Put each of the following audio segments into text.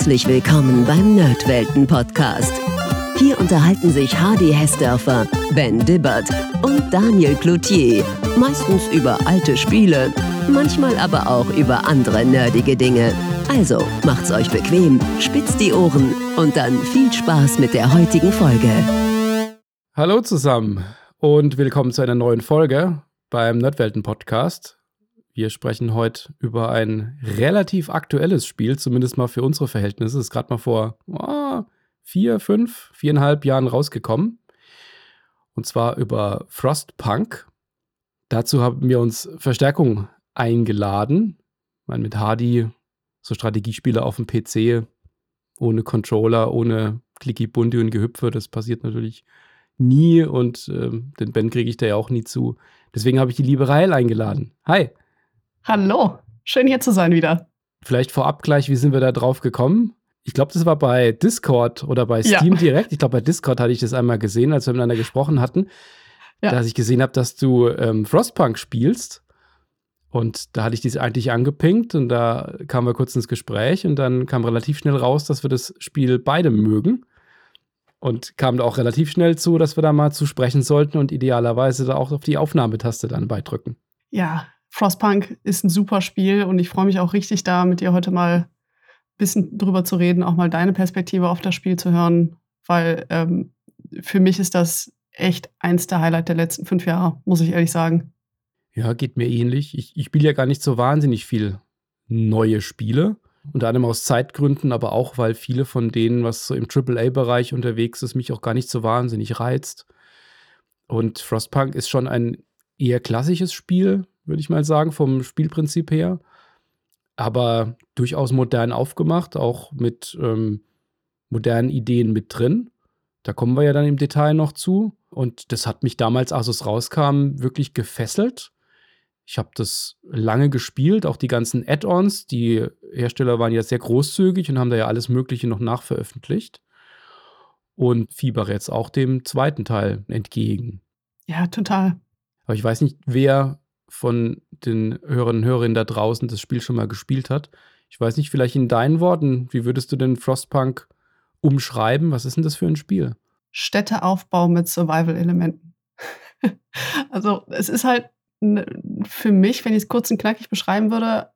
Herzlich willkommen beim Nerdwelten Podcast. Hier unterhalten sich Hardy Hessdörfer, Ben Dibbert und Daniel Cloutier. Meistens über alte Spiele, manchmal aber auch über andere nerdige Dinge. Also macht's euch bequem, spitzt die Ohren und dann viel Spaß mit der heutigen Folge. Hallo zusammen und willkommen zu einer neuen Folge beim Nerdwelten Podcast. Wir sprechen heute über ein relativ aktuelles Spiel, zumindest mal für unsere Verhältnisse. Ist gerade mal vor oh, vier, fünf, viereinhalb Jahren rausgekommen. Und zwar über Frostpunk. Dazu haben wir uns Verstärkung eingeladen. Ich meine, mit Hardy, so Strategiespiele auf dem PC, ohne Controller, ohne Clicky Bundy und Gehüpfe, das passiert natürlich nie und äh, den Ben kriege ich da ja auch nie zu. Deswegen habe ich die liebe Rael eingeladen. Hi. Hallo, schön hier zu sein wieder. Vielleicht vorab gleich, wie sind wir da drauf gekommen? Ich glaube, das war bei Discord oder bei Steam ja. direkt. Ich glaube, bei Discord hatte ich das einmal gesehen, als wir miteinander gesprochen hatten. Ja. Dass ich gesehen habe, dass du ähm, Frostpunk spielst. Und da hatte ich dies eigentlich angepinkt und da kamen wir kurz ins Gespräch und dann kam relativ schnell raus, dass wir das Spiel beide mögen. Und kam da auch relativ schnell zu, dass wir da mal zu sprechen sollten und idealerweise da auch auf die Aufnahmetaste dann beidrücken. Ja, Frostpunk ist ein super Spiel und ich freue mich auch richtig da, mit dir heute mal ein bisschen drüber zu reden, auch mal deine Perspektive auf das Spiel zu hören, weil ähm, für mich ist das echt eins der Highlights der letzten fünf Jahre, muss ich ehrlich sagen. Ja, geht mir ähnlich. Ich, ich spiele ja gar nicht so wahnsinnig viel neue Spiele. Unter anderem aus Zeitgründen, aber auch, weil viele von denen, was so im AAA-Bereich unterwegs ist, mich auch gar nicht so wahnsinnig reizt. Und Frostpunk ist schon ein eher klassisches Spiel, würde ich mal sagen, vom Spielprinzip her. Aber durchaus modern aufgemacht, auch mit ähm, modernen Ideen mit drin. Da kommen wir ja dann im Detail noch zu. Und das hat mich damals, als es rauskam, wirklich gefesselt. Ich habe das lange gespielt, auch die ganzen Add-ons. Die Hersteller waren ja sehr großzügig und haben da ja alles Mögliche noch nachveröffentlicht. Und fiebere jetzt auch dem zweiten Teil entgegen. Ja, total. Aber ich weiß nicht, wer von den Hörerinnen und Hörern da draußen das Spiel schon mal gespielt hat. Ich weiß nicht, vielleicht in deinen Worten, wie würdest du denn Frostpunk umschreiben? Was ist denn das für ein Spiel? Städteaufbau mit Survival-Elementen. also es ist halt für mich, wenn ich es kurz und knackig beschreiben würde,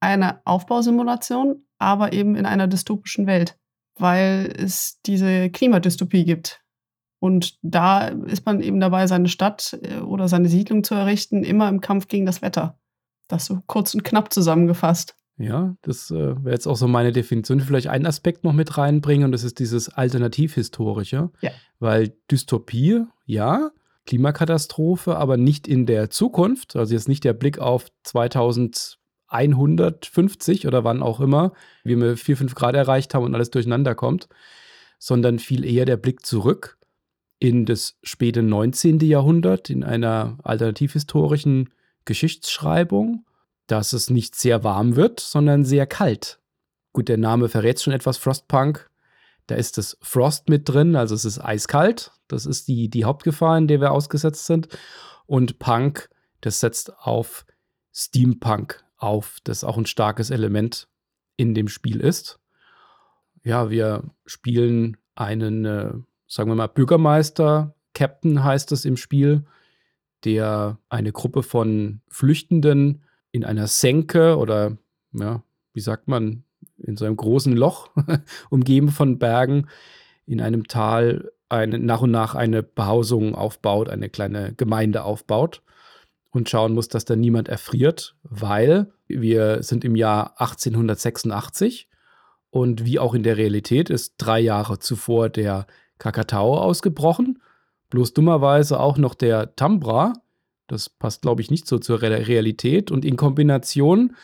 eine Aufbausimulation, aber eben in einer dystopischen Welt, weil es diese Klimadystopie gibt. Und da ist man eben dabei, seine Stadt äh, oder seine Siedlung zu errichten, immer im Kampf gegen das Wetter. Das so kurz und knapp zusammengefasst. Ja, das äh, wäre jetzt auch so meine Definition. Vielleicht einen Aspekt noch mit reinbringen und das ist dieses Alternativhistorische. Ja. Weil Dystopie, ja, Klimakatastrophe, aber nicht in der Zukunft. Also jetzt nicht der Blick auf 2150 oder wann auch immer, wie wir 4, 5 Grad erreicht haben und alles durcheinander kommt, sondern viel eher der Blick zurück in das späte 19. Jahrhundert in einer alternativhistorischen Geschichtsschreibung, dass es nicht sehr warm wird, sondern sehr kalt. Gut, der Name verrät schon etwas Frostpunk. Da ist das Frost mit drin, also es ist eiskalt. Das ist die, die Hauptgefahr, in der wir ausgesetzt sind. Und Punk, das setzt auf Steampunk auf, das auch ein starkes Element in dem Spiel ist. Ja, wir spielen einen äh, sagen wir mal, Bürgermeister, Captain heißt es im Spiel, der eine Gruppe von Flüchtenden in einer Senke oder, ja, wie sagt man, in so einem großen Loch, umgeben von Bergen, in einem Tal eine, nach und nach eine Behausung aufbaut, eine kleine Gemeinde aufbaut und schauen muss, dass da niemand erfriert, weil wir sind im Jahr 1886 und wie auch in der Realität ist drei Jahre zuvor der Kakatao ausgebrochen. Bloß dummerweise auch noch der Tambra. Das passt, glaube ich, nicht so zur Realität. Und in Kombination,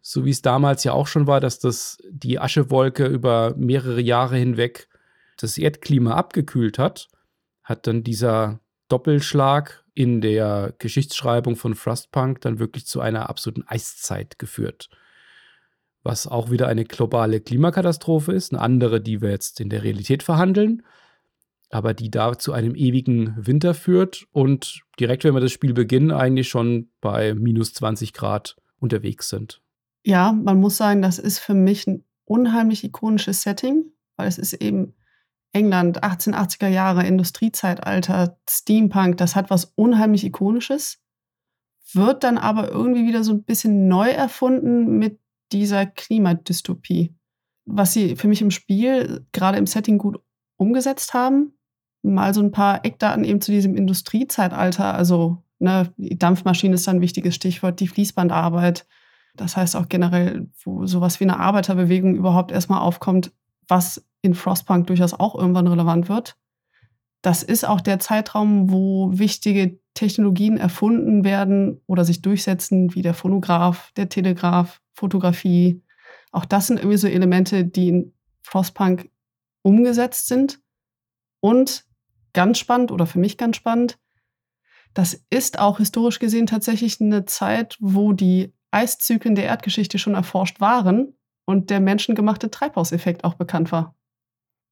so wie es damals ja auch schon war, dass das die Aschewolke über mehrere Jahre hinweg das Erdklima abgekühlt hat, hat dann dieser Doppelschlag in der Geschichtsschreibung von Frostpunk dann wirklich zu einer absoluten Eiszeit geführt. Was auch wieder eine globale Klimakatastrophe ist, eine andere, die wir jetzt in der Realität verhandeln aber die da zu einem ewigen Winter führt und direkt, wenn wir das Spiel beginnen, eigentlich schon bei minus 20 Grad unterwegs sind. Ja, man muss sagen, das ist für mich ein unheimlich ikonisches Setting, weil es ist eben England, 1880er Jahre, Industriezeitalter, Steampunk, das hat was unheimlich Ikonisches, wird dann aber irgendwie wieder so ein bisschen neu erfunden mit dieser Klimadystopie. Was sie für mich im Spiel gerade im Setting gut umgesetzt haben, mal so ein paar Eckdaten eben zu diesem Industriezeitalter, also ne, die Dampfmaschine ist ein wichtiges Stichwort, die Fließbandarbeit. Das heißt auch generell, wo sowas wie eine Arbeiterbewegung überhaupt erstmal aufkommt, was in Frostpunk durchaus auch irgendwann relevant wird. Das ist auch der Zeitraum, wo wichtige Technologien erfunden werden oder sich durchsetzen, wie der Phonograph, der Telegraph, Fotografie. Auch das sind irgendwie so Elemente, die in Frostpunk umgesetzt sind. Und ganz spannend oder für mich ganz spannend, das ist auch historisch gesehen tatsächlich eine Zeit, wo die Eiszyklen der Erdgeschichte schon erforscht waren und der menschengemachte Treibhauseffekt auch bekannt war.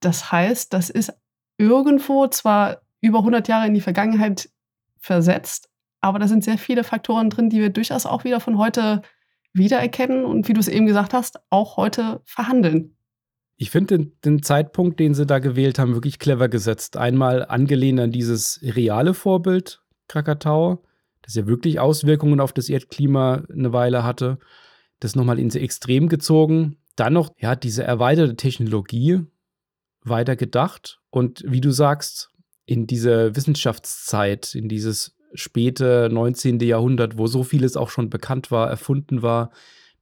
Das heißt, das ist irgendwo zwar über 100 Jahre in die Vergangenheit versetzt, aber da sind sehr viele Faktoren drin, die wir durchaus auch wieder von heute wiedererkennen und wie du es eben gesagt hast, auch heute verhandeln. Ich finde den, den, Zeitpunkt, den sie da gewählt haben, wirklich clever gesetzt. Einmal angelehnt an dieses reale Vorbild Krakatau, das ja wirklich Auswirkungen auf das Erdklima eine Weile hatte. Das nochmal ins Extrem gezogen. Dann noch, ja, diese erweiterte Technologie, weiter gedacht und wie du sagst, in diese Wissenschaftszeit, in dieses späte 19. Jahrhundert, wo so vieles auch schon bekannt war, erfunden war,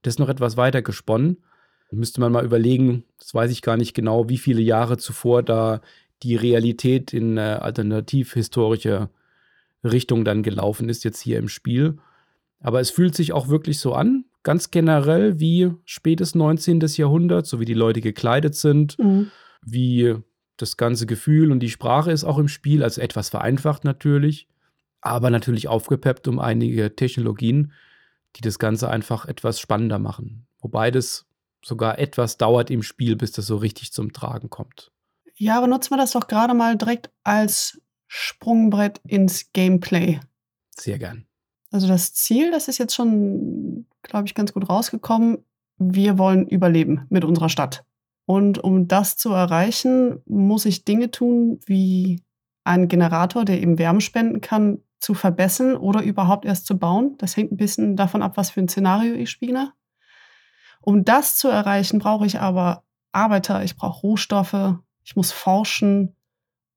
das noch etwas weiter gesponnen. Müsste man mal überlegen, das weiß ich gar nicht genau, wie viele Jahre zuvor da die Realität in eine alternativhistorische Richtung dann gelaufen ist, jetzt hier im Spiel. Aber es fühlt sich auch wirklich so an, ganz generell wie spätes 19. Jahrhundert, so wie die Leute gekleidet sind. Mhm wie das ganze Gefühl und die Sprache ist auch im Spiel, also etwas vereinfacht natürlich, aber natürlich aufgepeppt um einige Technologien, die das Ganze einfach etwas spannender machen. Wobei das sogar etwas dauert im Spiel, bis das so richtig zum Tragen kommt. Ja, aber nutzen wir das doch gerade mal direkt als Sprungbrett ins Gameplay. Sehr gern. Also das Ziel, das ist jetzt schon, glaube ich, ganz gut rausgekommen. Wir wollen überleben mit unserer Stadt. Und um das zu erreichen, muss ich Dinge tun, wie einen Generator, der eben Wärme spenden kann, zu verbessern oder überhaupt erst zu bauen. Das hängt ein bisschen davon ab, was für ein Szenario ich spiele. Um das zu erreichen, brauche ich aber Arbeiter, ich brauche Rohstoffe, ich muss forschen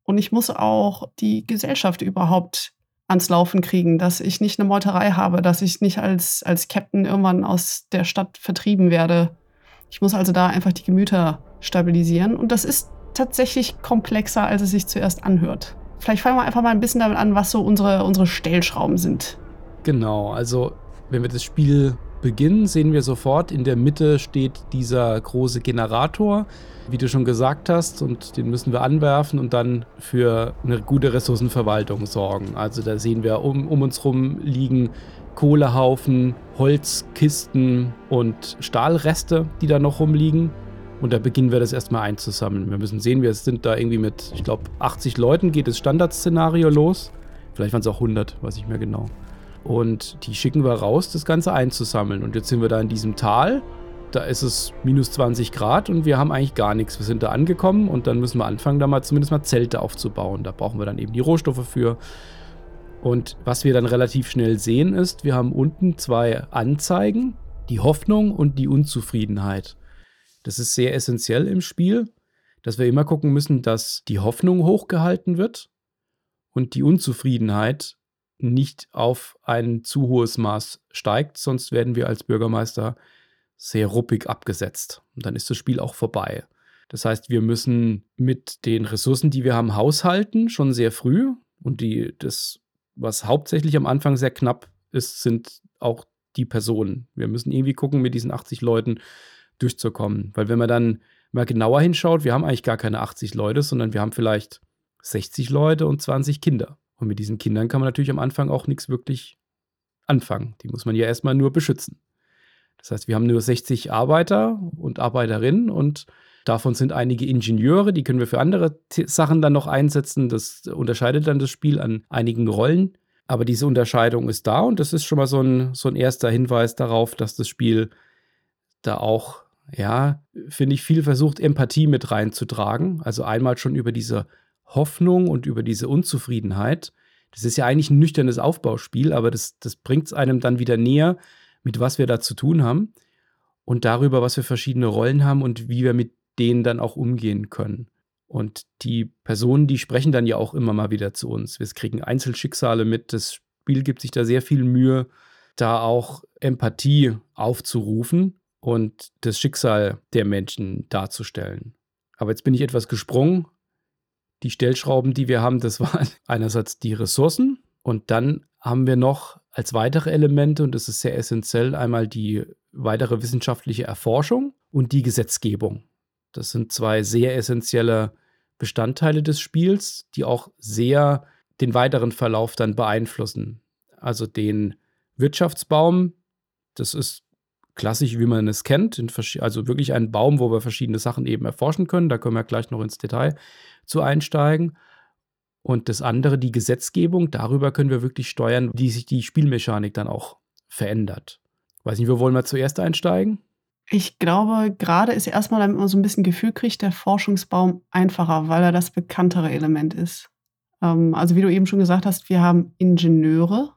und ich muss auch die Gesellschaft überhaupt ans Laufen kriegen, dass ich nicht eine Meuterei habe, dass ich nicht als, als Captain irgendwann aus der Stadt vertrieben werde ich muss also da einfach die Gemüter stabilisieren. Und das ist tatsächlich komplexer, als es sich zuerst anhört. Vielleicht fangen wir einfach mal ein bisschen damit an, was so unsere, unsere Stellschrauben sind. Genau, also wenn wir das Spiel beginnen, sehen wir sofort, in der Mitte steht dieser große Generator, wie du schon gesagt hast, und den müssen wir anwerfen und dann für eine gute Ressourcenverwaltung sorgen. Also da sehen wir, um, um uns rum liegen Kohlehaufen, Holzkisten und Stahlreste, die da noch rumliegen. Und da beginnen wir das erstmal einzusammeln. Wir müssen sehen, wir sind da irgendwie mit, ich glaube, 80 Leuten geht das Standardszenario los. Vielleicht waren es auch 100, weiß ich mehr genau. Und die schicken wir raus, das Ganze einzusammeln. Und jetzt sind wir da in diesem Tal. Da ist es minus 20 Grad und wir haben eigentlich gar nichts. Wir sind da angekommen und dann müssen wir anfangen, da mal zumindest mal Zelte aufzubauen. Da brauchen wir dann eben die Rohstoffe für. Und was wir dann relativ schnell sehen ist, wir haben unten zwei Anzeigen, die Hoffnung und die Unzufriedenheit. Das ist sehr essentiell im Spiel, dass wir immer gucken müssen, dass die Hoffnung hochgehalten wird und die Unzufriedenheit nicht auf ein zu hohes Maß steigt, sonst werden wir als Bürgermeister sehr ruppig abgesetzt. Und dann ist das Spiel auch vorbei. Das heißt, wir müssen mit den Ressourcen, die wir haben, haushalten, schon sehr früh. Und die, das was hauptsächlich am Anfang sehr knapp ist, sind auch die Personen. Wir müssen irgendwie gucken, mit diesen 80 Leuten durchzukommen. Weil wenn man dann mal genauer hinschaut, wir haben eigentlich gar keine 80 Leute, sondern wir haben vielleicht 60 Leute und 20 Kinder. Und mit diesen Kindern kann man natürlich am Anfang auch nichts wirklich anfangen. Die muss man ja erstmal nur beschützen. Das heißt, wir haben nur 60 Arbeiter und Arbeiterinnen und davon sind einige Ingenieure, die können wir für andere Sachen dann noch einsetzen. Das unterscheidet dann das Spiel an einigen Rollen. Aber diese Unterscheidung ist da und das ist schon mal so ein, so ein erster Hinweis darauf, dass das Spiel da auch ja, finde ich, viel versucht, Empathie mit reinzutragen. Also einmal schon über diese Hoffnung und über diese Unzufriedenheit. Das ist ja eigentlich ein nüchternes Aufbauspiel, aber das, das bringt es einem dann wieder näher, mit was wir da zu tun haben und darüber, was wir verschiedene Rollen haben und wie wir mit denen dann auch umgehen können. Und die Personen, die sprechen dann ja auch immer mal wieder zu uns. Wir kriegen Einzelschicksale mit. Das Spiel gibt sich da sehr viel Mühe, da auch Empathie aufzurufen und das Schicksal der Menschen darzustellen. Aber jetzt bin ich etwas gesprungen. Die Stellschrauben, die wir haben, das waren einerseits die Ressourcen und dann haben wir noch als weitere Elemente, und das ist sehr essentiell, einmal die weitere wissenschaftliche Erforschung und die Gesetzgebung. Das sind zwei sehr essentielle Bestandteile des Spiels, die auch sehr den weiteren Verlauf dann beeinflussen. Also den Wirtschaftsbaum, das ist klassisch, wie man es kennt, also wirklich ein Baum, wo wir verschiedene Sachen eben erforschen können. Da können wir gleich noch ins Detail zu einsteigen. Und das andere, die Gesetzgebung, darüber können wir wirklich steuern, wie sich die Spielmechanik dann auch verändert. Weiß nicht, wo wollen wir zuerst einsteigen? Ich glaube, gerade ist erstmal, damit man so ein bisschen Gefühl kriegt, der Forschungsbaum einfacher, weil er das bekanntere Element ist. Ähm, also wie du eben schon gesagt hast, wir haben Ingenieure,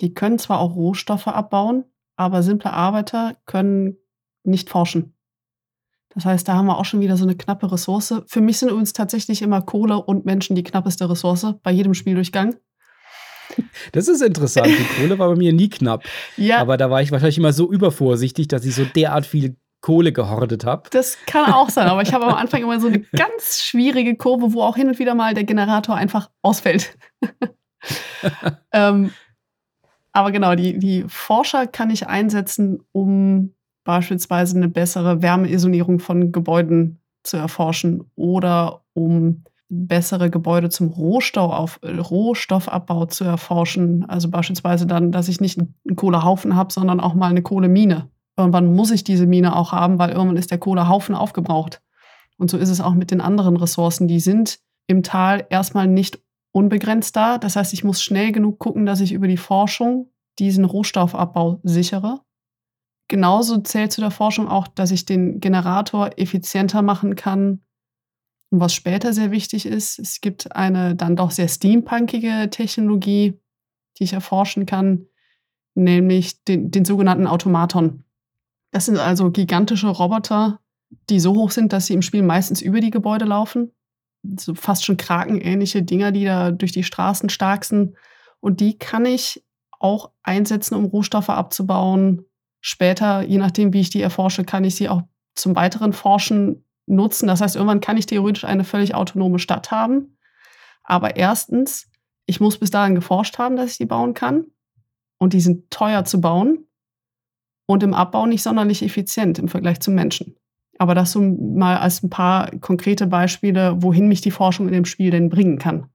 die können zwar auch Rohstoffe abbauen, aber simple Arbeiter können nicht forschen. Das heißt, da haben wir auch schon wieder so eine knappe Ressource. Für mich sind übrigens tatsächlich immer Kohle und Menschen die knappeste Ressource bei jedem Spieldurchgang. Das ist interessant. Die Kohle war bei mir nie knapp. Ja. Aber da war ich wahrscheinlich immer so übervorsichtig, dass ich so derart viel Kohle gehortet habe. Das kann auch sein, aber ich habe am Anfang immer so eine ganz schwierige Kurve, wo auch hin und wieder mal der Generator einfach ausfällt. ähm, aber genau, die, die Forscher kann ich einsetzen, um beispielsweise eine bessere Wärmeisolierung von Gebäuden zu erforschen oder um bessere Gebäude zum Rohstoffauf Rohstoffabbau zu erforschen. Also beispielsweise dann, dass ich nicht einen Kohlehaufen habe, sondern auch mal eine Kohlemine. Irgendwann muss ich diese Mine auch haben, weil irgendwann ist der Kohlehaufen aufgebraucht. Und so ist es auch mit den anderen Ressourcen. Die sind im Tal erstmal nicht unbegrenzt da. Das heißt, ich muss schnell genug gucken, dass ich über die Forschung diesen Rohstoffabbau sichere. Genauso zählt zu der Forschung auch, dass ich den Generator effizienter machen kann und was später sehr wichtig ist, es gibt eine dann doch sehr steampunkige Technologie, die ich erforschen kann, nämlich den, den sogenannten Automaton. Das sind also gigantische Roboter, die so hoch sind, dass sie im Spiel meistens über die Gebäude laufen. So fast schon krakenähnliche Dinger, die da durch die Straßen starksten. Und die kann ich auch einsetzen, um Rohstoffe abzubauen. Später, je nachdem, wie ich die erforsche, kann ich sie auch zum weiteren Forschen nutzen. Das heißt, irgendwann kann ich theoretisch eine völlig autonome Stadt haben. Aber erstens, ich muss bis dahin geforscht haben, dass ich die bauen kann. Und die sind teuer zu bauen und im Abbau nicht sonderlich effizient im Vergleich zum Menschen. Aber das so mal als ein paar konkrete Beispiele, wohin mich die Forschung in dem Spiel denn bringen kann.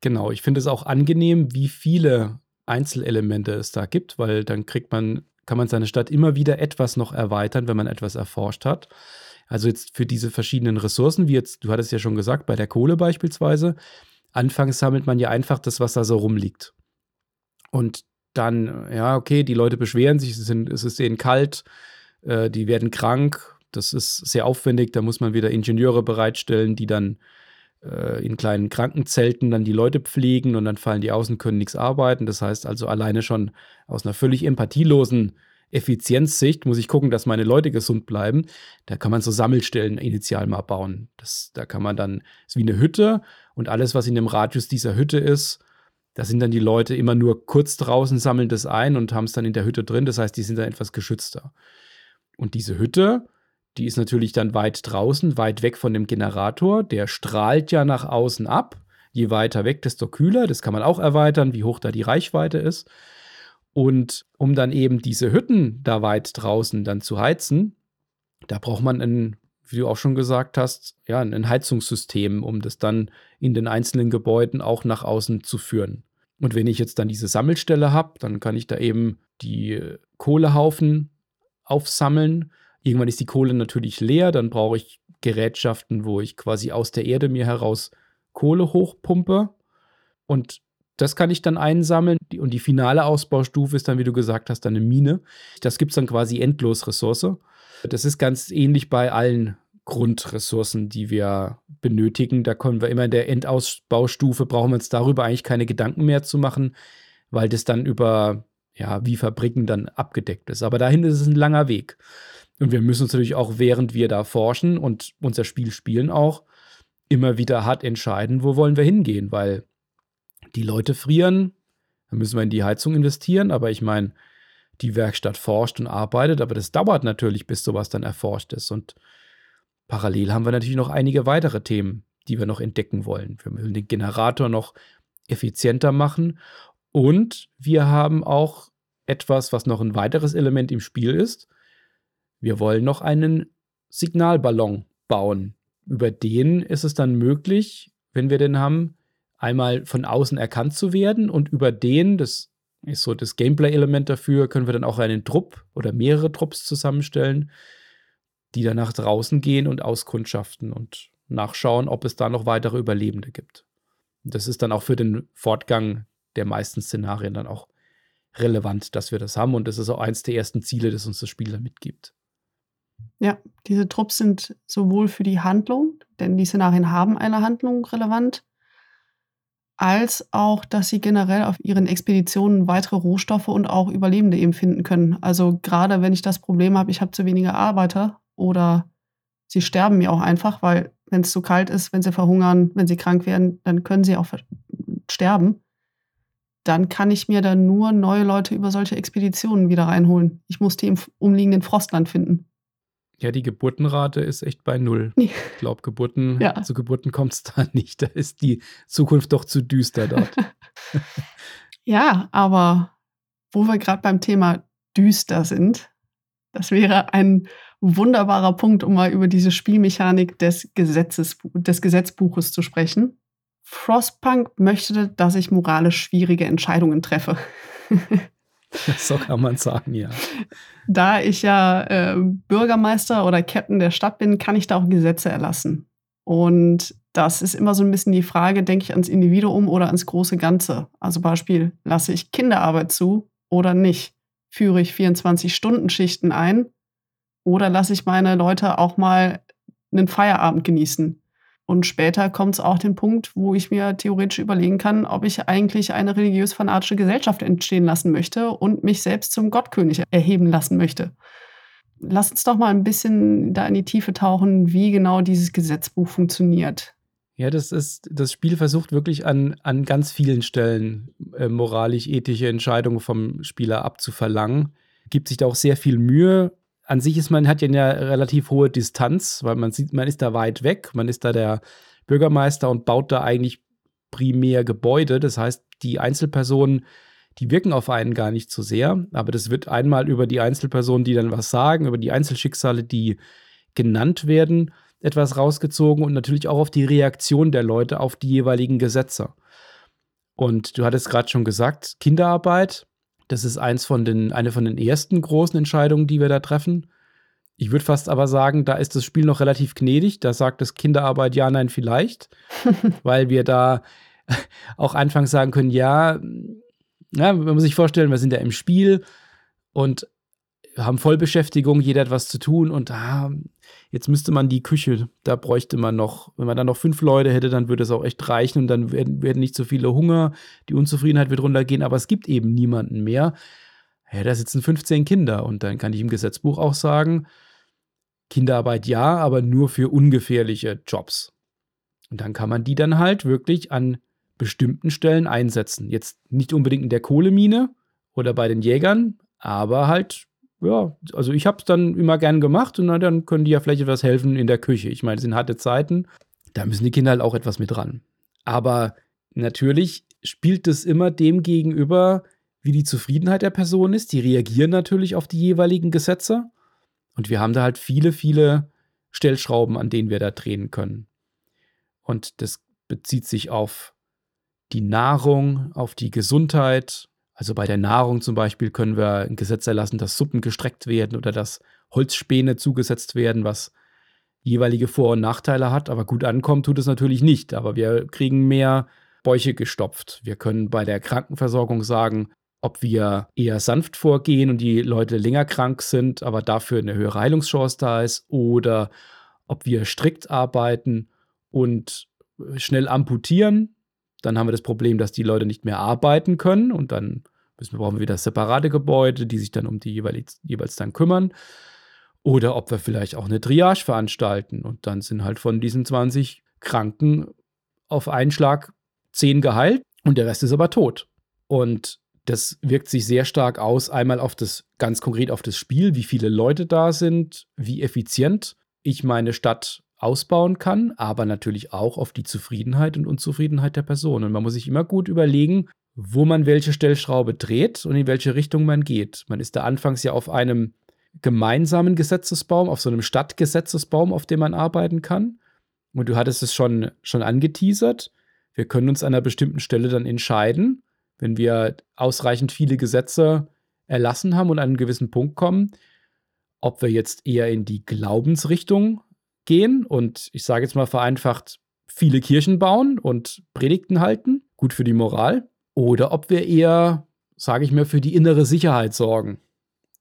Genau, ich finde es auch angenehm, wie viele Einzelelemente es da gibt, weil dann kriegt man, kann man seine Stadt immer wieder etwas noch erweitern, wenn man etwas erforscht hat. Also jetzt für diese verschiedenen Ressourcen, wie jetzt, du hattest ja schon gesagt, bei der Kohle beispielsweise, anfangs sammelt man ja einfach das, was da so rumliegt. Und dann, ja, okay, die Leute beschweren sich, es, ist denen kalt, äh, die werden krank, das ist sehr aufwendig, da muss man wieder Ingenieure bereitstellen, die dann äh, in kleinen Krankenzelten dann die Leute pflegen und dann fallen die aus und können nichts arbeiten. Das heißt also alleine schon aus einer völlig empathielosen Effizienzsicht muss ich gucken, dass meine Leute gesund bleiben. Da kann man so Sammelstellen initial mal bauen. Das, da kann man dann, ist wie eine Hütte und alles, was in dem Radius dieser Hütte ist, da sind dann die Leute immer nur kurz draußen, sammeln das ein und haben es dann in der Hütte drin. Das heißt, die sind dann etwas geschützter. Und diese Hütte, die ist natürlich dann weit draußen, weit weg von dem Generator. Der strahlt ja nach außen ab. Je weiter weg, desto kühler. Das kann man auch erweitern, wie hoch da die Reichweite ist. Und um dann eben diese Hütten da weit draußen dann zu heizen, da braucht man ein, wie du auch schon gesagt hast, ja, ein Heizungssystem, um das dann in den einzelnen Gebäuden auch nach außen zu führen. Und wenn ich jetzt dann diese Sammelstelle habe, dann kann ich da eben die Kohlehaufen aufsammeln. Irgendwann ist die Kohle natürlich leer, dann brauche ich Gerätschaften, wo ich quasi aus der Erde mir heraus Kohle hochpumpe. Und Das kann ich dann einsammeln. Und die finale Ausbaustufe ist dann, wie du gesagt hast, dann eine Mine. Das gibt es dann quasi endlos Ressource. Das ist ganz ähnlich bei allen Grundressourcen, die wir benötigen. Da können wir immer in der Endausbaustufe, brauchen wir uns darüber eigentlich keine Gedanken mehr zu machen, weil das dann über, ja, wie Fabriken dann abgedeckt ist. Aber dahin ist es ein langer Weg. Und wir müssen uns natürlich auch, während wir da forschen und unser Spiel spielen, auch immer wieder hart entscheiden, wo wollen wir hingehen, weil die Leute frieren, dann müssen wir in die Heizung investieren, aber ich meine, die Werkstatt forscht und arbeitet, aber das dauert natürlich, bis sowas dann erforscht ist. Und parallel haben wir natürlich noch einige weitere Themen, die wir noch entdecken wollen. Wir müssen den Generator noch effizienter machen und wir haben auch etwas, was noch ein weiteres Element im Spiel ist. Wir wollen noch einen Signalballon bauen. Über den ist es dann möglich, wenn wir den haben, einmal von außen erkannt zu werden und über den, das ist so das Gameplay-Element dafür, können wir dann auch einen Trupp oder mehrere Trupps zusammenstellen, die dann nach draußen gehen und auskundschaften und nachschauen, ob es da noch weitere Überlebende gibt. Das ist dann auch für den Fortgang der meisten Szenarien dann auch relevant, dass wir das haben und das ist auch eins der ersten Ziele, das uns das Spiel dann mitgibt. Ja, diese Trupps sind sowohl für die Handlung, denn die Szenarien haben eine Handlung relevant, als auch, dass sie generell auf ihren Expeditionen weitere Rohstoffe und auch Überlebende eben finden können. Also gerade wenn ich das Problem habe, ich habe zu wenige Arbeiter oder sie sterben mir auch einfach, weil wenn es zu kalt ist, wenn sie verhungern, wenn sie krank werden, dann können sie auch sterben. Dann kann ich mir dann nur neue Leute über solche Expeditionen wieder reinholen. Ich muss die im umliegenden Frostland finden. Ja, die Geburtenrate ist echt bei null. Ich glaube, Geburten, ja. zu Geburten kommt es da nicht. Da ist die Zukunft doch zu düster dort. ja, aber wo wir gerade beim Thema düster sind, das wäre ein wunderbarer Punkt, um mal über diese Spielmechanik des, Gesetzes, des Gesetzbuches zu sprechen. Frostpunk möchte, dass ich moralisch schwierige Entscheidungen treffe. so kann man sagen, ja. Da ich ja äh, Bürgermeister oder Captain der Stadt bin, kann ich da auch Gesetze erlassen. Und das ist immer so ein bisschen die Frage, denke ich ans Individuum oder ans große Ganze. Also Beispiel, lasse ich Kinderarbeit zu oder nicht? Führe ich 24-Stunden-Schichten ein oder lasse ich meine Leute auch mal einen Feierabend genießen? Und später kommt es auch den Punkt, wo ich mir theoretisch überlegen kann, ob ich eigentlich eine religiös-fanatische Gesellschaft entstehen lassen möchte und mich selbst zum Gottkönig erheben lassen möchte. Lass uns doch mal ein bisschen da in die Tiefe tauchen, wie genau dieses Gesetzbuch funktioniert. Ja, das ist, das Spiel versucht wirklich an, an ganz vielen Stellen äh, moralisch-ethische Entscheidungen vom Spieler abzuverlangen. Gibt sich da auch sehr viel Mühe, an sich ist man, hat ja eine relativ hohe Distanz, weil man sieht, man ist da weit weg, man ist da der Bürgermeister und baut da eigentlich primär Gebäude. Das heißt, die Einzelpersonen, die wirken auf einen gar nicht so sehr, aber das wird einmal über die Einzelpersonen, die dann was sagen, über die Einzelschicksale, die genannt werden, etwas rausgezogen und natürlich auch auf die Reaktion der Leute auf die jeweiligen Gesetze. Und du hattest gerade schon gesagt, Kinderarbeit das ist eins von den, eine von den ersten großen Entscheidungen, die wir da treffen. Ich würde fast aber sagen, da ist das Spiel noch relativ gnädig. Da sagt es Kinderarbeit ja, nein, vielleicht. weil wir da auch anfangs sagen können, ja, ja, man muss sich vorstellen, wir sind ja im Spiel und haben Vollbeschäftigung, jeder hat was zu tun und ah, jetzt müsste man die Küche, da bräuchte man noch, wenn man dann noch fünf Leute hätte, dann würde es auch echt reichen und dann werden, werden nicht so viele Hunger, die Unzufriedenheit wird runtergehen, aber es gibt eben niemanden mehr. Ja, da sitzen 15 Kinder und dann kann ich im Gesetzbuch auch sagen, Kinderarbeit ja, aber nur für ungefährliche Jobs. Und dann kann man die dann halt wirklich an bestimmten Stellen einsetzen. Jetzt nicht unbedingt in der Kohlemine oder bei den Jägern, aber halt ja, also ich habe es dann immer gern gemacht und dann können die ja vielleicht etwas helfen in der Küche. Ich meine, es sind harte Zeiten, da müssen die Kinder halt auch etwas mit ran. Aber natürlich spielt es immer dem gegenüber, wie die Zufriedenheit der Person ist. Die reagieren natürlich auf die jeweiligen Gesetze. Und wir haben da halt viele, viele Stellschrauben, an denen wir da drehen können. Und das bezieht sich auf die Nahrung, auf die Gesundheit, also bei der Nahrung zum Beispiel können wir ein Gesetz erlassen, dass Suppen gestreckt werden oder dass Holzspäne zugesetzt werden, was jeweilige Vor- und Nachteile hat. Aber gut ankommen tut es natürlich nicht. Aber wir kriegen mehr Bäuche gestopft. Wir können bei der Krankenversorgung sagen, ob wir eher sanft vorgehen und die Leute länger krank sind, aber dafür eine höhere Heilungschance da ist, oder ob wir strikt arbeiten und schnell amputieren. Dann haben wir das Problem, dass die Leute nicht mehr arbeiten können und dann müssen brauchen wir wieder separate Gebäude, die sich dann um die jeweils, jeweils dann kümmern. Oder ob wir vielleicht auch eine Triage veranstalten und dann sind halt von diesen 20 Kranken auf einen Schlag 10 geheilt und der Rest ist aber tot. Und das wirkt sich sehr stark aus, einmal auf das, ganz konkret auf das Spiel, wie viele Leute da sind, wie effizient ich meine Stadt ausbauen kann, aber natürlich auch auf die Zufriedenheit und Unzufriedenheit der Person. Und man muss sich immer gut überlegen, wo man welche Stellschraube dreht und in welche Richtung man geht. Man ist da anfangs ja auf einem gemeinsamen Gesetzesbaum, auf so einem Stadtgesetzesbaum, auf dem man arbeiten kann. Und du hattest es schon, schon angeteasert. Wir können uns an einer bestimmten Stelle dann entscheiden, wenn wir ausreichend viele Gesetze erlassen haben und an einen gewissen Punkt kommen, ob wir jetzt eher in die Glaubensrichtung gehen und ich sage jetzt mal vereinfacht viele Kirchen bauen und Predigten halten, gut für die Moral, oder ob wir eher, sage ich mir, für die innere Sicherheit sorgen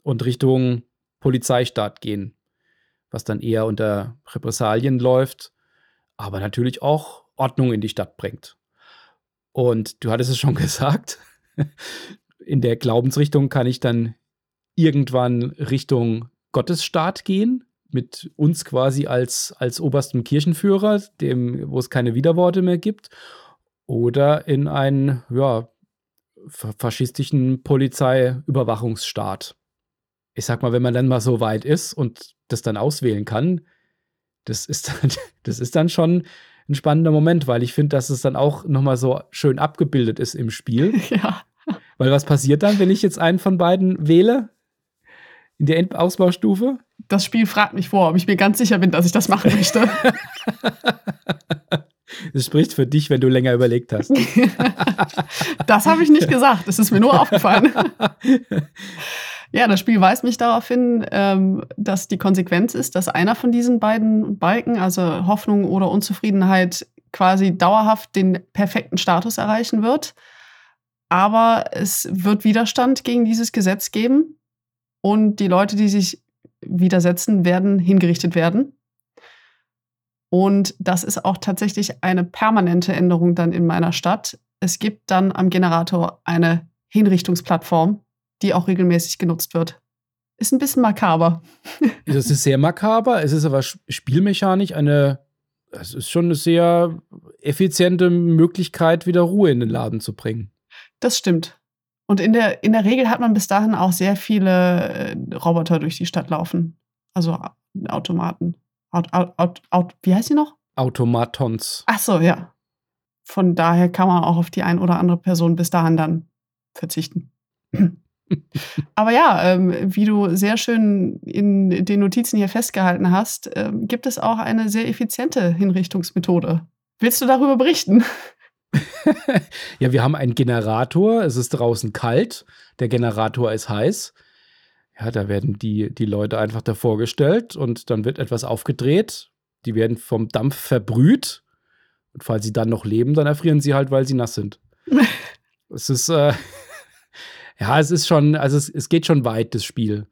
und Richtung Polizeistaat gehen, was dann eher unter Repressalien läuft, aber natürlich auch Ordnung in die Stadt bringt. Und du hattest es schon gesagt, in der Glaubensrichtung kann ich dann irgendwann Richtung Gottesstaat gehen, mit uns quasi als, als oberstem Kirchenführer, dem, wo es keine Widerworte mehr gibt, oder in einen ja, faschistischen Polizeiüberwachungsstaat. Ich sag mal, wenn man dann mal so weit ist und das dann auswählen kann, das ist dann, das ist dann schon ein spannender Moment, weil ich finde, dass es dann auch nochmal so schön abgebildet ist im Spiel. Ja. Weil was passiert dann, wenn ich jetzt einen von beiden wähle? In der Endausbaustufe? Das Spiel fragt mich vor, ob ich mir ganz sicher bin, dass ich das machen möchte. Das spricht für dich, wenn du länger überlegt hast. das habe ich nicht gesagt. Das ist mir nur aufgefallen. Ja, das Spiel weist mich darauf hin, ähm, dass die Konsequenz ist, dass einer von diesen beiden Balken, also Hoffnung oder Unzufriedenheit, quasi dauerhaft den perfekten Status erreichen wird. Aber es wird Widerstand gegen dieses Gesetz geben und die Leute, die sich widersetzen, werden hingerichtet werden. Und das ist auch tatsächlich eine permanente Änderung dann in meiner Stadt. Es gibt dann am Generator eine Hinrichtungsplattform, die auch regelmäßig genutzt wird. Ist ein bisschen makaber. Das ist sehr makaber. Es ist aber spielmechanisch eine, es ist schon eine sehr effiziente Möglichkeit, wieder Ruhe in den Laden zu bringen. Das stimmt. Und in der, in der Regel hat man bis dahin auch sehr viele äh, Roboter durch die Stadt laufen. Also Automaten. Aut, Aut, Aut, wie heißt sie noch? Automatons. Ach so, ja. Von daher kann man auch auf die ein oder andere Person bis dahin dann verzichten. Aber ja, ähm, wie du sehr schön in den Notizen hier festgehalten hast, ähm, gibt es auch eine sehr effiziente Hinrichtungsmethode. Willst du darüber berichten? ja, wir haben einen Generator. Es ist draußen kalt. Der Generator ist heiß. Ja, da werden die, die Leute einfach davor gestellt und dann wird etwas aufgedreht. Die werden vom Dampf verbrüht. Und falls sie dann noch leben, dann erfrieren sie halt, weil sie nass sind. es ist. Äh ja, es ist schon, also es, es geht schon weit, das Spiel.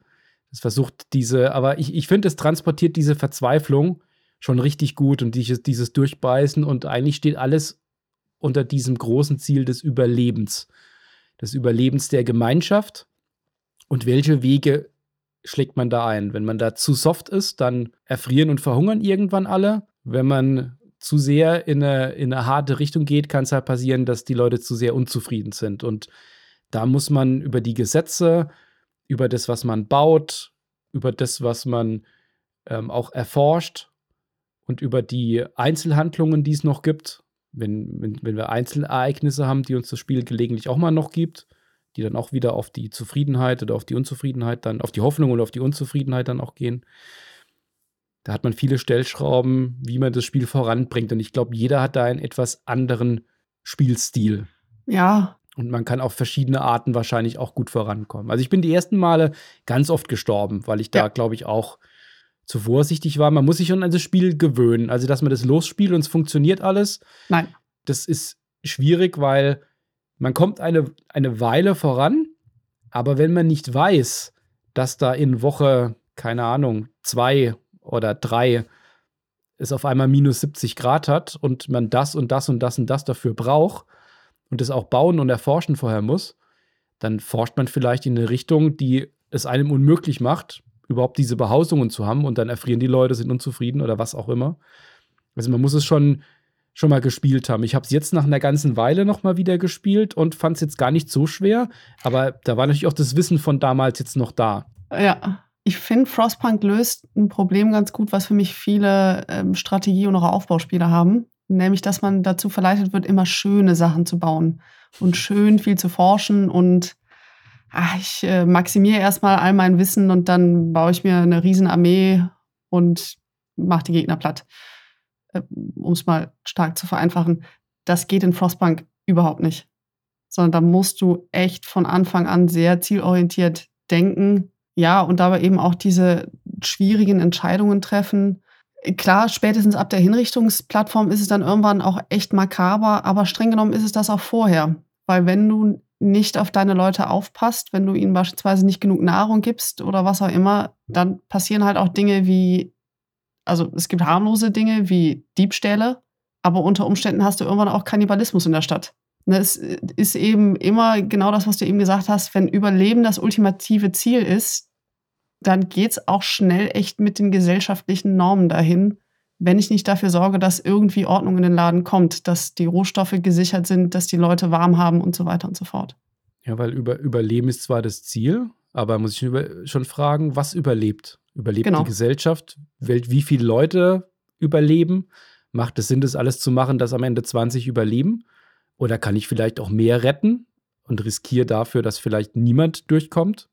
Es versucht diese, aber ich, ich finde, es transportiert diese Verzweiflung schon richtig gut und dieses, dieses Durchbeißen und eigentlich steht alles unter diesem großen Ziel des Überlebens. Des Überlebens der Gemeinschaft. Und welche Wege schlägt man da ein? Wenn man da zu soft ist, dann erfrieren und verhungern irgendwann alle. Wenn man zu sehr in eine, in eine harte Richtung geht, kann es halt passieren, dass die Leute zu sehr unzufrieden sind. Und da muss man über die Gesetze, über das, was man baut, über das, was man ähm, auch erforscht und über die Einzelhandlungen, die es noch gibt, wenn, wenn, wenn wir Einzelereignisse haben, die uns das Spiel gelegentlich auch mal noch gibt, die dann auch wieder auf die Zufriedenheit oder auf die Unzufriedenheit dann, auf die Hoffnung oder auf die Unzufriedenheit dann auch gehen. Da hat man viele Stellschrauben, wie man das Spiel voranbringt. Und ich glaube, jeder hat da einen etwas anderen Spielstil. Ja, und man kann auf verschiedene Arten wahrscheinlich auch gut vorankommen. Also ich bin die ersten Male ganz oft gestorben, weil ich da, ja. glaube ich, auch zu vorsichtig war. Man muss sich schon an das Spiel gewöhnen. Also, dass man das losspielt und es funktioniert alles. Nein. Das ist schwierig, weil man kommt eine, eine Weile voran, aber wenn man nicht weiß, dass da in Woche, keine Ahnung, zwei oder drei es auf einmal minus 70 Grad hat und man das und das und das und das dafür braucht und es auch bauen und erforschen vorher muss, dann forscht man vielleicht in eine Richtung, die es einem unmöglich macht, überhaupt diese Behausungen zu haben und dann erfrieren die Leute, sind unzufrieden oder was auch immer. Also man muss es schon, schon mal gespielt haben. Ich habe es jetzt nach einer ganzen Weile noch mal wieder gespielt und fand es jetzt gar nicht so schwer, aber da war natürlich auch das Wissen von damals jetzt noch da. Ja, ich finde, Frostpunk löst ein Problem ganz gut, was für mich viele ähm, Strategie- und auch Aufbauspiele haben. Nämlich, dass man dazu verleitet wird, immer schöne Sachen zu bauen und schön viel zu forschen und ach, ich äh, maximiere erstmal all mein Wissen und dann baue ich mir eine Riesenarmee und mache die Gegner platt. Äh, um es mal stark zu vereinfachen. Das geht in Frostpunk überhaupt nicht. Sondern da musst du echt von Anfang an sehr zielorientiert denken, ja, und dabei eben auch diese schwierigen Entscheidungen treffen. Klar, spätestens ab der Hinrichtungsplattform ist es dann irgendwann auch echt makaber, aber streng genommen ist es das auch vorher. Weil wenn du nicht auf deine Leute aufpasst, wenn du ihnen beispielsweise nicht genug Nahrung gibst oder was auch immer, dann passieren halt auch Dinge wie, also es gibt harmlose Dinge wie Diebstähle, aber unter Umständen hast du irgendwann auch Kannibalismus in der Stadt. Ne, es ist eben immer genau das, was du eben gesagt hast, wenn Überleben das ultimative Ziel ist, dann geht es auch schnell echt mit den gesellschaftlichen Normen dahin, wenn ich nicht dafür sorge, dass irgendwie Ordnung in den Laden kommt, dass die Rohstoffe gesichert sind, dass die Leute warm haben und so weiter und so fort. Ja, weil über, Überleben ist zwar das Ziel, aber muss ich schon fragen, was überlebt? Überlebt genau. die Gesellschaft? Wie viele Leute überleben? Macht es Sinn, das alles zu machen, dass am Ende 20 überleben? Oder kann ich vielleicht auch mehr retten und riskiere dafür, dass vielleicht niemand durchkommt?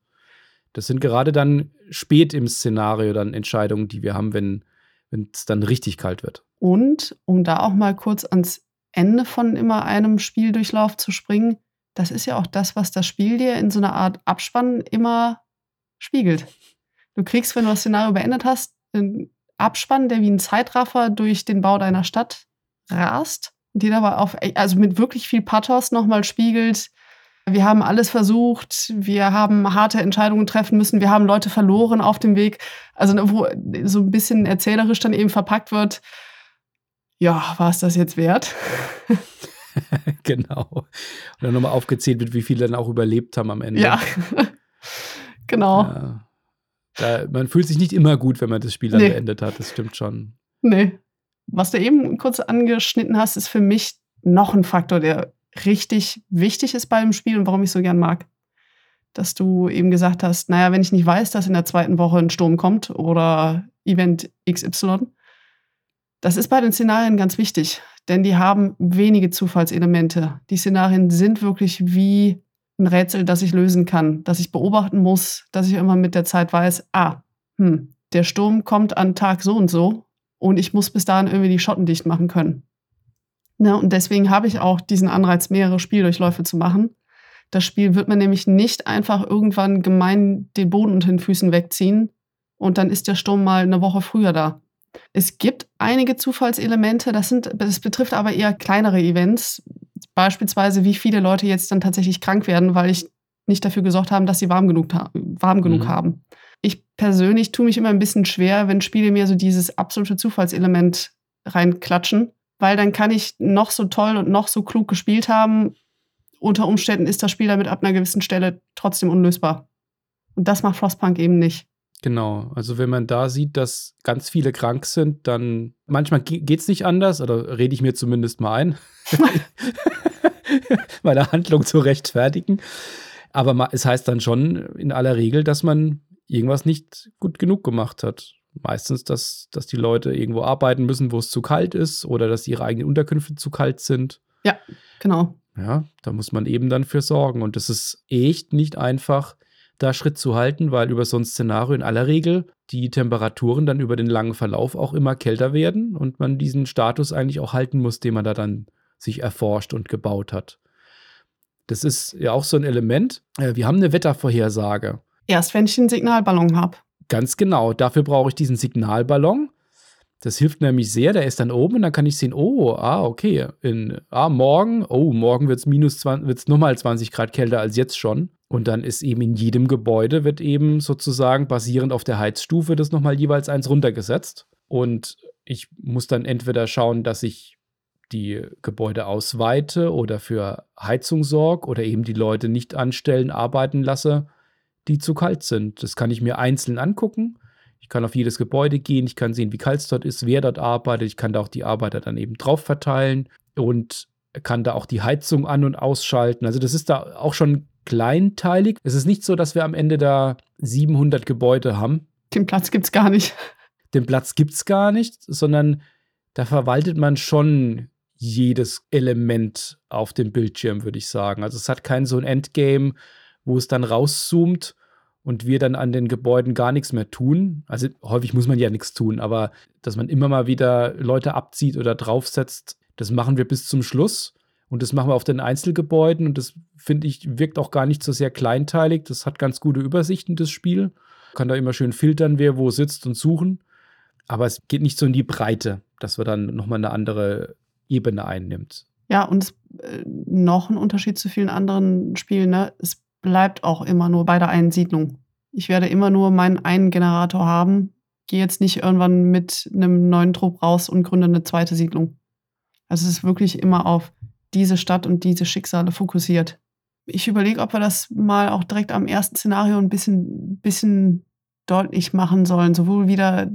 Das sind gerade dann spät im Szenario dann Entscheidungen, die wir haben, wenn es dann richtig kalt wird. Und um da auch mal kurz ans Ende von immer einem Spieldurchlauf zu springen, das ist ja auch das, was das Spiel dir in so einer Art Abspann immer spiegelt. Du kriegst, wenn du das Szenario beendet hast, einen Abspann, der wie ein Zeitraffer durch den Bau deiner Stadt rast die aber auf, also mit wirklich viel Pathos nochmal spiegelt. Wir haben alles versucht, wir haben harte Entscheidungen treffen müssen, wir haben Leute verloren auf dem Weg. Also, wo so ein bisschen erzählerisch dann eben verpackt wird, ja, war es das jetzt wert? genau. Und dann nochmal aufgezählt wird, wie viele dann auch überlebt haben am Ende. Ja, genau. Ja. Da, man fühlt sich nicht immer gut, wenn man das Spiel dann nee. beendet hat, das stimmt schon. Nee. Was du eben kurz angeschnitten hast, ist für mich noch ein Faktor, der richtig wichtig ist bei dem Spiel und warum ich so gern mag. Dass du eben gesagt hast, naja, wenn ich nicht weiß, dass in der zweiten Woche ein Sturm kommt oder Event XY, das ist bei den Szenarien ganz wichtig, denn die haben wenige Zufallselemente. Die Szenarien sind wirklich wie ein Rätsel, das ich lösen kann, das ich beobachten muss, dass ich immer mit der Zeit weiß, ah, hm, der Sturm kommt an Tag so und so und ich muss bis dahin irgendwie die Schotten dicht machen können. Ja, und deswegen habe ich auch diesen Anreiz, mehrere Spieldurchläufe zu machen. Das Spiel wird man nämlich nicht einfach irgendwann gemein den Boden unter den Füßen wegziehen und dann ist der Sturm mal eine Woche früher da. Es gibt einige Zufallselemente, das, sind, das betrifft aber eher kleinere Events. Beispielsweise, wie viele Leute jetzt dann tatsächlich krank werden, weil ich nicht dafür gesorgt habe, dass sie warm genug, warm genug mhm. haben ich persönlich tue mich immer ein bisschen schwer, wenn Spiele mir so dieses absolute Zufallselement reinklatschen, weil dann kann ich noch so toll und noch so klug gespielt haben. Unter Umständen ist das Spiel damit ab einer gewissen Stelle trotzdem unlösbar. Und das macht Frostpunk eben nicht. Genau, also wenn man da sieht, dass ganz viele krank sind, dann manchmal geht es nicht anders, oder rede ich mir zumindest mal ein, meine Handlung zu rechtfertigen. Aber es heißt dann schon in aller Regel, dass man irgendwas nicht gut genug gemacht hat. Meistens, dass, dass die Leute irgendwo arbeiten müssen, wo es zu kalt ist oder dass ihre eigenen Unterkünfte zu kalt sind. Ja, genau. Ja, da muss man eben dann für sorgen. Und es ist echt nicht einfach, da Schritt zu halten, weil über so ein Szenario in aller Regel die Temperaturen dann über den langen Verlauf auch immer kälter werden und man diesen Status eigentlich auch halten muss, den man da dann sich erforscht und gebaut hat. Das ist ja auch so ein Element. Äh, wir haben eine Wettervorhersage. Erst wenn ich einen Signalballon habe. Ganz genau. Dafür brauche ich diesen Signalballon. Das hilft nämlich sehr. Der ist dann oben und dann kann ich sehen, oh, ah, okay, in, ah, morgen, oh, morgen wird es minus 20, wird es nochmal 20 Grad kälter als jetzt schon. Und dann ist eben in jedem Gebäude wird eben sozusagen basierend auf der Heizstufe das nochmal jeweils eins runtergesetzt. Und ich muss dann entweder schauen, dass ich die Gebäude ausweite oder für Heizung sorge oder eben die Leute nicht anstellen, arbeiten lasse, die zu kalt sind. Das kann ich mir einzeln angucken ich kann auf jedes Gebäude gehen, ich kann sehen, wie kalt es dort ist, wer dort arbeitet. Ich kann da auch die Arbeiter dann eben drauf verteilen und kann da auch die Heizung an- und ausschalten. Also das ist da auch schon kleinteilig. Es ist nicht so, dass wir am Ende da 700 Gebäude haben. Den Platz gibt es gar nicht. Den Platz gibt es gar nicht, sondern da verwaltet man schon jedes Element auf dem Bildschirm, würde ich sagen. Also es hat kein so ein Endgame, wo es dann rauszoomt und wir dann an den Gebäuden gar nichts mehr tun. Also häufig muss man ja nichts tun, aber dass man immer mal wieder Leute abzieht oder draufsetzt, das machen wir bis zum Schluss. Und das machen wir auf den Einzelgebäuden und das finde ich wirkt auch gar nicht so sehr kleinteilig. Das hat ganz gute Übersichten, das Spiel. Kann da immer schön filtern, wer wo sitzt und suchen. Aber es geht nicht so in die Breite, dass man dann nochmal eine andere Ebene einnimmt. Ja, und äh, noch ein Unterschied zu vielen anderen Spielen, ne? es bleibt auch immer nur bei der einen Siedlung. Ich werde immer nur meinen einen Generator haben, gehe jetzt nicht irgendwann mit einem neuen Trupp raus und gründe eine zweite Siedlung. Also es ist wirklich immer auf diese Stadt und diese Schicksale fokussiert. Ich überlege, ob wir das mal auch direkt am ersten Szenario ein bisschen, bisschen deutlich machen sollen. Sowohl wieder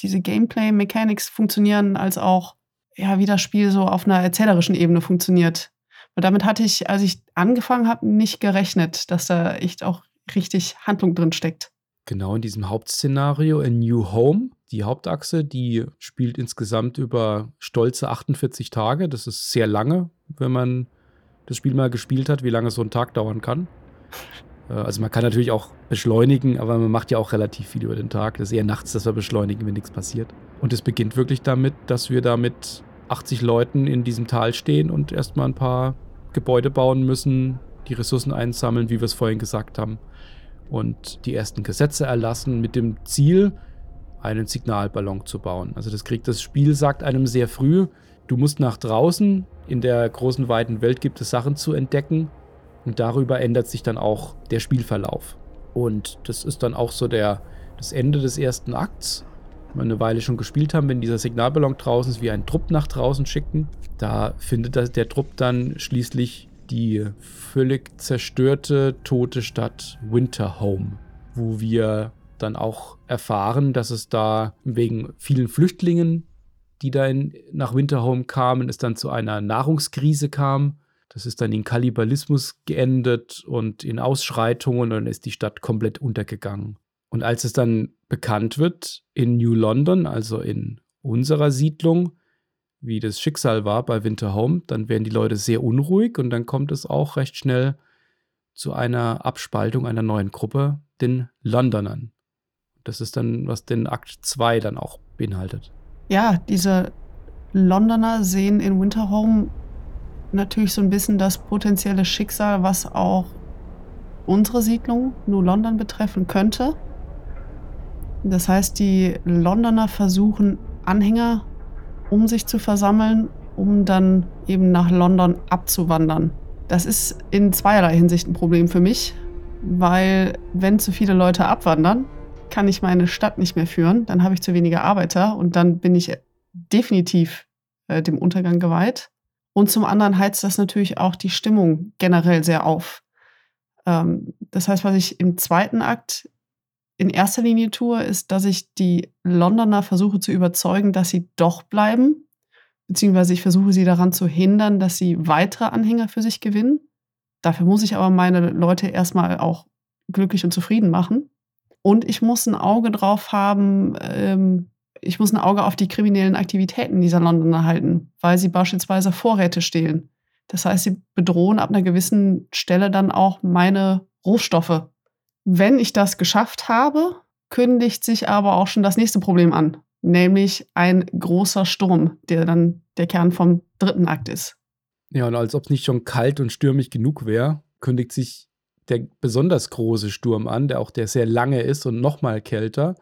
diese Gameplay-Mechanics funktionieren, als auch ja, wie das Spiel so auf einer erzählerischen Ebene funktioniert. Und damit hatte ich, als ich angefangen habe, nicht gerechnet, dass da echt auch richtig Handlung drin steckt. Genau in diesem Hauptszenario in New Home, die Hauptachse, die spielt insgesamt über stolze 48 Tage. Das ist sehr lange, wenn man das Spiel mal gespielt hat, wie lange so ein Tag dauern kann. Äh, also man kann natürlich auch beschleunigen, aber man macht ja auch relativ viel über den Tag. Das ist eher nachts, dass wir beschleunigen, wenn nichts passiert. Und es beginnt wirklich damit, dass wir da mit 80 Leuten in diesem Tal stehen und erstmal ein paar Gebäude bauen müssen, die Ressourcen einsammeln, wie wir es vorhin gesagt haben, und die ersten Gesetze erlassen mit dem Ziel, einen Signalballon zu bauen. Also das kriegt das Spiel sagt einem sehr früh, du musst nach draußen, in der großen weiten Welt gibt es Sachen zu entdecken und darüber ändert sich dann auch der Spielverlauf. Und das ist dann auch so der das Ende des ersten Akts eine Weile schon gespielt haben, wenn dieser Signalballon draußen ist, wir einen Trupp nach draußen schicken. Da findet der Trupp dann schließlich die völlig zerstörte, tote Stadt Winterhome, wo wir dann auch erfahren, dass es da wegen vielen Flüchtlingen, die da in, nach Winterhome kamen, es dann zu einer Nahrungskrise kam. Das ist dann in Kannibalismus geendet und in Ausschreitungen und dann ist die Stadt komplett untergegangen. Und als es dann bekannt wird in New London, also in unserer Siedlung, wie das Schicksal war bei Winter Home, dann werden die Leute sehr unruhig und dann kommt es auch recht schnell zu einer Abspaltung einer neuen Gruppe, den Londonern. Das ist dann, was den Akt 2 dann auch beinhaltet. Ja, diese Londoner sehen in Winterhome natürlich so ein bisschen das potenzielle Schicksal, was auch unsere Siedlung, New London, betreffen könnte. Das heißt, die Londoner versuchen, Anhänger um sich zu versammeln, um dann eben nach London abzuwandern. Das ist in zweierlei Hinsicht ein Problem für mich, weil wenn zu viele Leute abwandern, kann ich meine Stadt nicht mehr führen, dann habe ich zu wenige Arbeiter und dann bin ich definitiv äh, dem Untergang geweiht. Und zum anderen heizt das natürlich auch die Stimmung generell sehr auf. Ähm, das heißt, was ich im zweiten Akt in erster Linie tue, ist, dass ich die Londoner versuche zu überzeugen, dass sie doch bleiben, beziehungsweise ich versuche sie daran zu hindern, dass sie weitere Anhänger für sich gewinnen. Dafür muss ich aber meine Leute erstmal auch glücklich und zufrieden machen. Und ich muss ein Auge drauf haben, ähm, ich muss ein Auge auf die kriminellen Aktivitäten dieser Londoner halten, weil sie beispielsweise Vorräte stehlen. Das heißt, sie bedrohen ab einer gewissen Stelle dann auch meine Rohstoffe, wenn ich das geschafft habe, kündigt sich aber auch schon das nächste Problem an, nämlich ein großer Sturm, der dann der Kern vom dritten Akt ist. Ja, und als ob es nicht schon kalt und stürmig genug wäre, kündigt sich der besonders große Sturm an, der auch der sehr lange ist und noch mal kälter,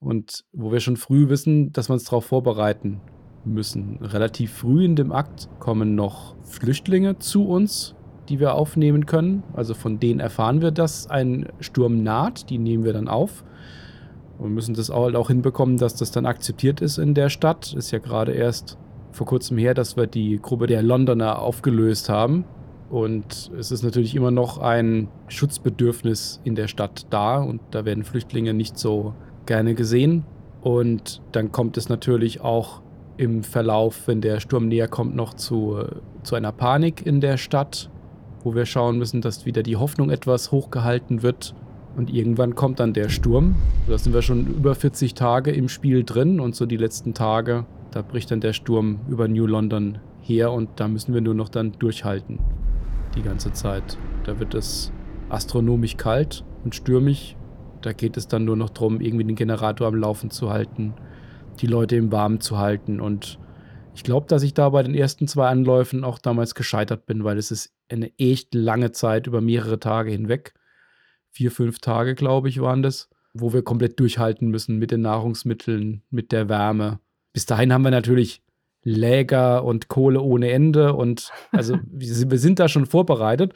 und wo wir schon früh wissen, dass wir uns darauf vorbereiten müssen. Relativ früh in dem Akt kommen noch Flüchtlinge zu uns, die wir aufnehmen können. Also von denen erfahren wir, dass ein Sturm naht. Die nehmen wir dann auf. Und müssen das halt auch hinbekommen, dass das dann akzeptiert ist in der Stadt. Ist ja gerade erst vor kurzem her, dass wir die Gruppe der Londoner aufgelöst haben. Und es ist natürlich immer noch ein Schutzbedürfnis in der Stadt da und da werden Flüchtlinge nicht so gerne gesehen. Und dann kommt es natürlich auch im Verlauf, wenn der Sturm näher kommt, noch zu, zu einer Panik in der Stadt, wo wir schauen müssen, dass wieder die Hoffnung etwas hochgehalten wird. Und irgendwann kommt dann der Sturm. Da sind wir schon über 40 Tage im Spiel drin und so die letzten Tage, da bricht dann der Sturm über New London her und da müssen wir nur noch dann durchhalten. Die ganze Zeit. Da wird es astronomisch kalt und stürmig. Da geht es dann nur noch darum, irgendwie den Generator am Laufen zu halten die Leute im Warmen zu halten. Und ich glaube, dass ich da bei den ersten zwei Anläufen auch damals gescheitert bin, weil es ist eine echt lange Zeit über mehrere Tage hinweg. Vier, fünf Tage, glaube ich, waren das, wo wir komplett durchhalten müssen mit den Nahrungsmitteln, mit der Wärme. Bis dahin haben wir natürlich Läger und Kohle ohne Ende und also wir sind da schon vorbereitet,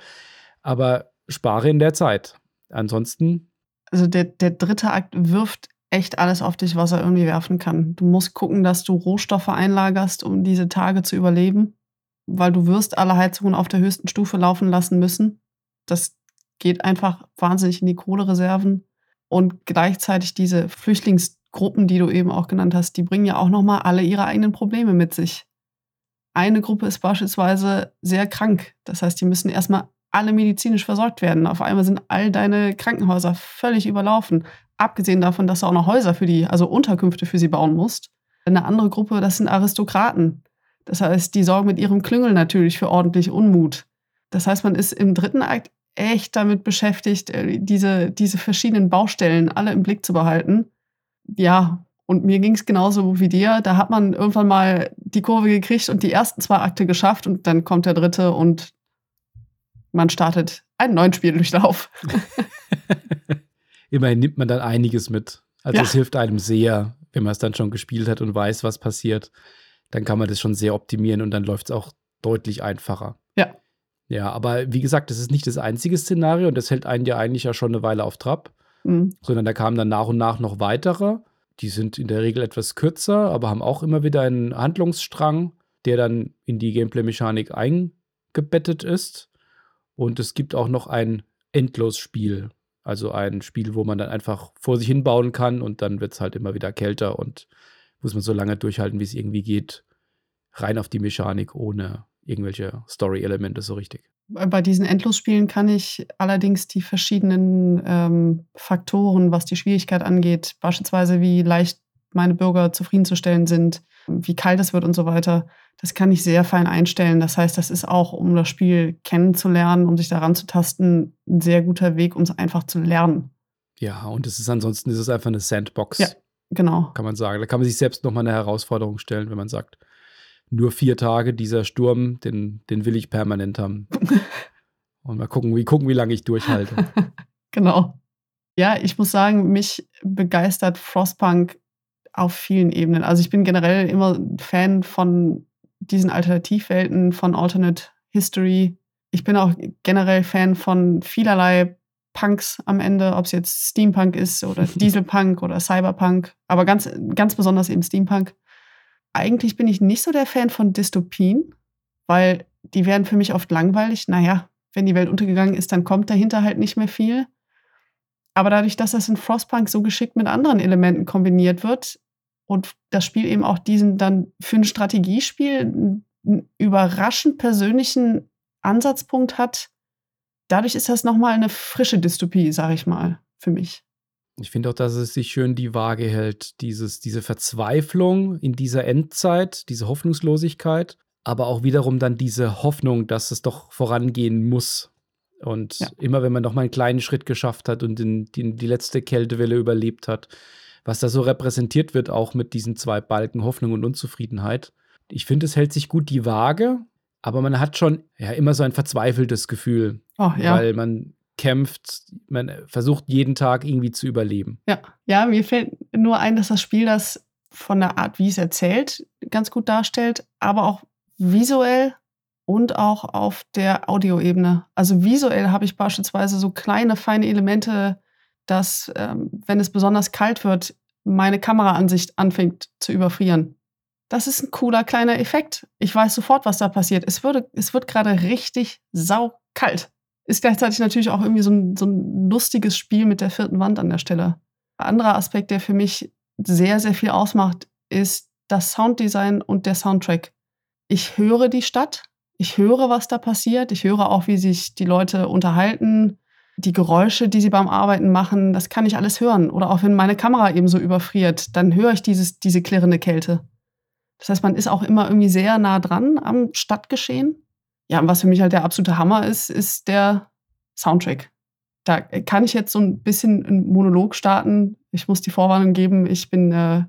aber spare in der Zeit. Ansonsten. Also der, der dritte Akt wirft echt alles auf dich, was er irgendwie werfen kann. Du musst gucken, dass du Rohstoffe einlagerst, um diese Tage zu überleben, weil du wirst alle Heizungen auf der höchsten Stufe laufen lassen müssen. Das geht einfach wahnsinnig in die Kohlereserven und gleichzeitig diese Flüchtlingsgruppen, die du eben auch genannt hast, die bringen ja auch noch mal alle ihre eigenen Probleme mit sich. Eine Gruppe ist beispielsweise sehr krank. Das heißt, die müssen erstmal alle medizinisch versorgt werden. Auf einmal sind all deine Krankenhäuser völlig überlaufen. Abgesehen davon, dass du auch noch Häuser für die, also Unterkünfte für sie bauen musst. Eine andere Gruppe, das sind Aristokraten. Das heißt, die sorgen mit ihrem Klüngel natürlich für ordentlich Unmut. Das heißt, man ist im dritten Akt echt damit beschäftigt, äh, diese, diese verschiedenen Baustellen alle im Blick zu behalten. Ja, und mir ging es genauso wie dir. Da hat man irgendwann mal die Kurve gekriegt und die ersten zwei Akte geschafft und dann kommt der dritte und man startet einen neuen Spieldurchlauf. immerhin nimmt man dann einiges mit. Also ja. es hilft einem sehr, wenn man es dann schon gespielt hat und weiß, was passiert. Dann kann man das schon sehr optimieren und dann läuft es auch deutlich einfacher. Ja. Ja, aber wie gesagt, das ist nicht das einzige Szenario und das hält einen ja eigentlich ja schon eine Weile auf Trab, mhm. sondern da kamen dann nach und nach noch weitere. Die sind in der Regel etwas kürzer, aber haben auch immer wieder einen Handlungsstrang, der dann in die Gameplay-Mechanik eingebettet ist. Und es gibt auch noch ein Endlosspiel, also ein Spiel, wo man dann einfach vor sich hin bauen kann und dann wird es halt immer wieder kälter und muss man so lange durchhalten, wie es irgendwie geht. Rein auf die Mechanik, ohne irgendwelche Story-Elemente so richtig. Bei diesen Endlosspielen kann ich allerdings die verschiedenen ähm, Faktoren, was die Schwierigkeit angeht, beispielsweise wie leicht meine Bürger zufriedenzustellen sind, wie kalt es wird und so weiter, das kann ich sehr fein einstellen. Das heißt, das ist auch, um das Spiel kennenzulernen, um sich daran zu tasten, ein sehr guter Weg, um es einfach zu lernen. Ja, und es ist ansonsten ist es einfach eine Sandbox. Ja, genau. Kann man sagen. Da kann man sich selbst nochmal eine Herausforderung stellen, wenn man sagt, nur vier Tage dieser Sturm, den, den will ich permanent haben. und mal gucken, wie gucken, wie lange ich durchhalte. genau. Ja, ich muss sagen, mich begeistert Frostpunk auf vielen Ebenen. Also ich bin generell immer Fan von diesen Alternativwelten, von Alternate History. Ich bin auch generell Fan von vielerlei Punks am Ende, ob es jetzt Steampunk ist oder Dieselpunk oder Cyberpunk, aber ganz, ganz besonders eben Steampunk. Eigentlich bin ich nicht so der Fan von Dystopien, weil die werden für mich oft langweilig. Naja, wenn die Welt untergegangen ist, dann kommt dahinter halt nicht mehr viel. Aber dadurch, dass das in Frostpunk so geschickt mit anderen Elementen kombiniert wird und das Spiel eben auch diesen dann für ein Strategiespiel einen überraschend persönlichen Ansatzpunkt hat, dadurch ist das nochmal eine frische Dystopie, sag ich mal, für mich. Ich finde auch, dass es sich schön die Waage hält, dieses, diese Verzweiflung in dieser Endzeit, diese Hoffnungslosigkeit, aber auch wiederum dann diese Hoffnung, dass es doch vorangehen muss. Und ja. immer wenn man noch mal einen kleinen Schritt geschafft hat und den, den, die letzte Kältewelle überlebt hat, was da so repräsentiert wird, auch mit diesen zwei Balken Hoffnung und Unzufriedenheit. Ich finde, es hält sich gut die Waage, aber man hat schon ja immer so ein verzweifeltes Gefühl, oh, ja. weil man kämpft, man versucht jeden Tag irgendwie zu überleben. Ja, ja, mir fällt nur ein, dass das Spiel das von der Art, wie es erzählt, ganz gut darstellt, aber auch visuell und auch auf der Audioebene. Also visuell habe ich beispielsweise so kleine, feine Elemente, dass, ähm, wenn es besonders kalt wird, meine Kameraansicht anfängt zu überfrieren. Das ist ein cooler kleiner Effekt. Ich weiß sofort, was da passiert. Es, würde, es wird gerade richtig saukalt. Ist gleichzeitig natürlich auch irgendwie so ein, so ein lustiges Spiel mit der vierten Wand an der Stelle. Ein anderer Aspekt, der für mich sehr, sehr viel ausmacht, ist das Sounddesign und der Soundtrack. Ich höre die Stadt, ich höre, was da passiert, ich höre auch, wie sich die Leute unterhalten, die Geräusche, die sie beim Arbeiten machen, das kann ich alles hören. Oder auch wenn meine Kamera eben so überfriert, dann höre ich dieses, diese klirrende Kälte. Das heißt, man ist auch immer irgendwie sehr nah dran am Stadtgeschehen. Ja, und was für mich halt der absolute Hammer ist, ist der Soundtrack. Da kann ich jetzt so ein bisschen einen Monolog starten. Ich muss die Vorwarnung geben, ich bin äh,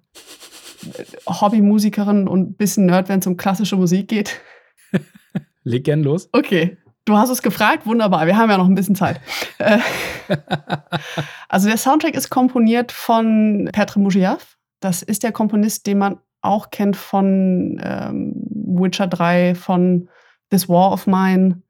Hobbymusikerin und ein bisschen Nerd, wenn es um klassische Musik geht. Leg gern los. Okay, Du hast es gefragt, wunderbar. Wir haben ja noch ein bisschen Zeit. Äh, also der Soundtrack ist komponiert von Petr Mujiav. Das ist der Komponist, den man auch kennt von ähm, Witcher 3, von This War of Mine.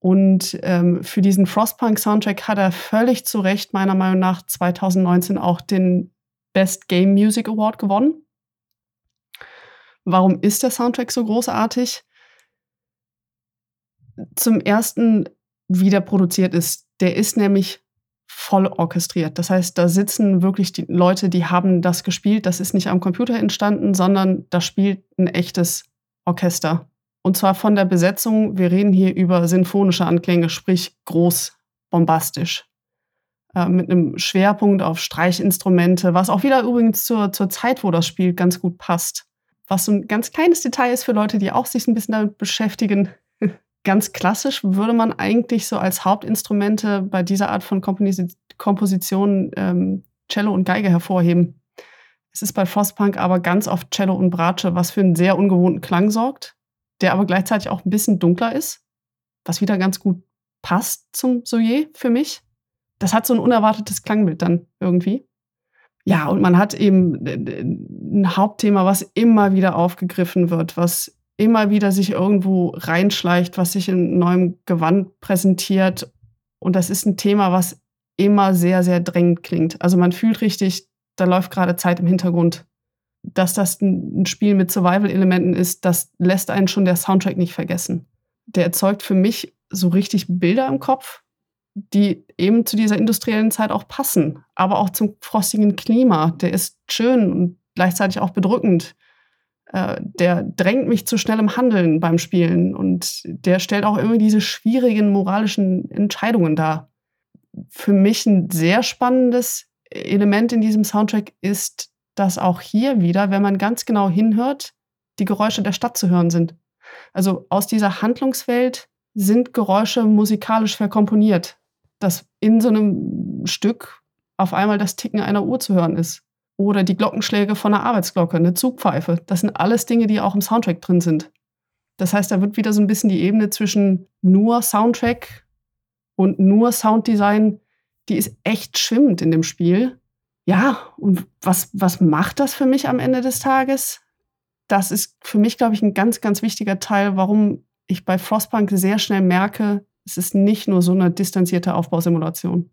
Und ähm, für diesen Frostpunk-Soundtrack hat er völlig zu Recht, meiner Meinung nach, 2019 auch den Best Game Music Award gewonnen. Warum ist der Soundtrack so großartig? Zum ersten wieder produziert ist. Der ist nämlich voll orchestriert. Das heißt, da sitzen wirklich die Leute, die haben das gespielt. Das ist nicht am Computer entstanden, sondern da spielt ein echtes Orchester. Und zwar von der Besetzung, wir reden hier über sinfonische Anklänge, sprich groß, bombastisch. Äh, mit einem Schwerpunkt auf Streichinstrumente, was auch wieder übrigens zur, zur Zeit, wo das Spiel ganz gut passt. Was so ein ganz kleines Detail ist für Leute, die auch sich ein bisschen damit beschäftigen. Ganz klassisch würde man eigentlich so als Hauptinstrumente bei dieser Art von Kompos Komposition ähm, Cello und Geige hervorheben. Es ist bei Frostpunk aber ganz oft Cello und Bratsche, was für einen sehr ungewohnten Klang sorgt, der aber gleichzeitig auch ein bisschen dunkler ist, was wieder ganz gut passt zum Soyer für mich. Das hat so ein unerwartetes Klangbild dann irgendwie. Ja, und man hat eben äh, ein Hauptthema, was immer wieder aufgegriffen wird, was immer wieder sich irgendwo reinschleicht, was sich in neuem Gewand präsentiert. Und das ist ein Thema, was immer sehr, sehr drängend klingt. Also man fühlt richtig, da läuft gerade Zeit im Hintergrund. Dass das ein Spiel mit Survival-Elementen ist, das lässt einen schon der Soundtrack nicht vergessen. Der erzeugt für mich so richtig Bilder im Kopf, die eben zu dieser industriellen Zeit auch passen, aber auch zum frostigen Klima. Der ist schön und gleichzeitig auch bedrückend. Äh, der drängt mich zu schnellem Handeln beim Spielen und der stellt auch immer diese schwierigen moralischen Entscheidungen dar. Für mich ein sehr spannendes Element in diesem Soundtrack ist, dass auch hier wieder, wenn man ganz genau hinhört, die Geräusche der Stadt zu hören sind. Also aus dieser Handlungswelt sind Geräusche musikalisch verkomponiert, dass in so einem Stück auf einmal das Ticken einer Uhr zu hören ist oder die Glockenschläge von einer Arbeitsglocke, eine Zugpfeife. Das sind alles Dinge, die auch im Soundtrack drin sind. Das heißt, da wird wieder so ein bisschen die Ebene zwischen nur Soundtrack und nur Sounddesign, die ist echt schwimmend in dem Spiel. Ja, und was, was macht das für mich am Ende des Tages? Das ist für mich, glaube ich, ein ganz, ganz wichtiger Teil, warum ich bei Frostpunk sehr schnell merke, es ist nicht nur so eine distanzierte Aufbausimulation,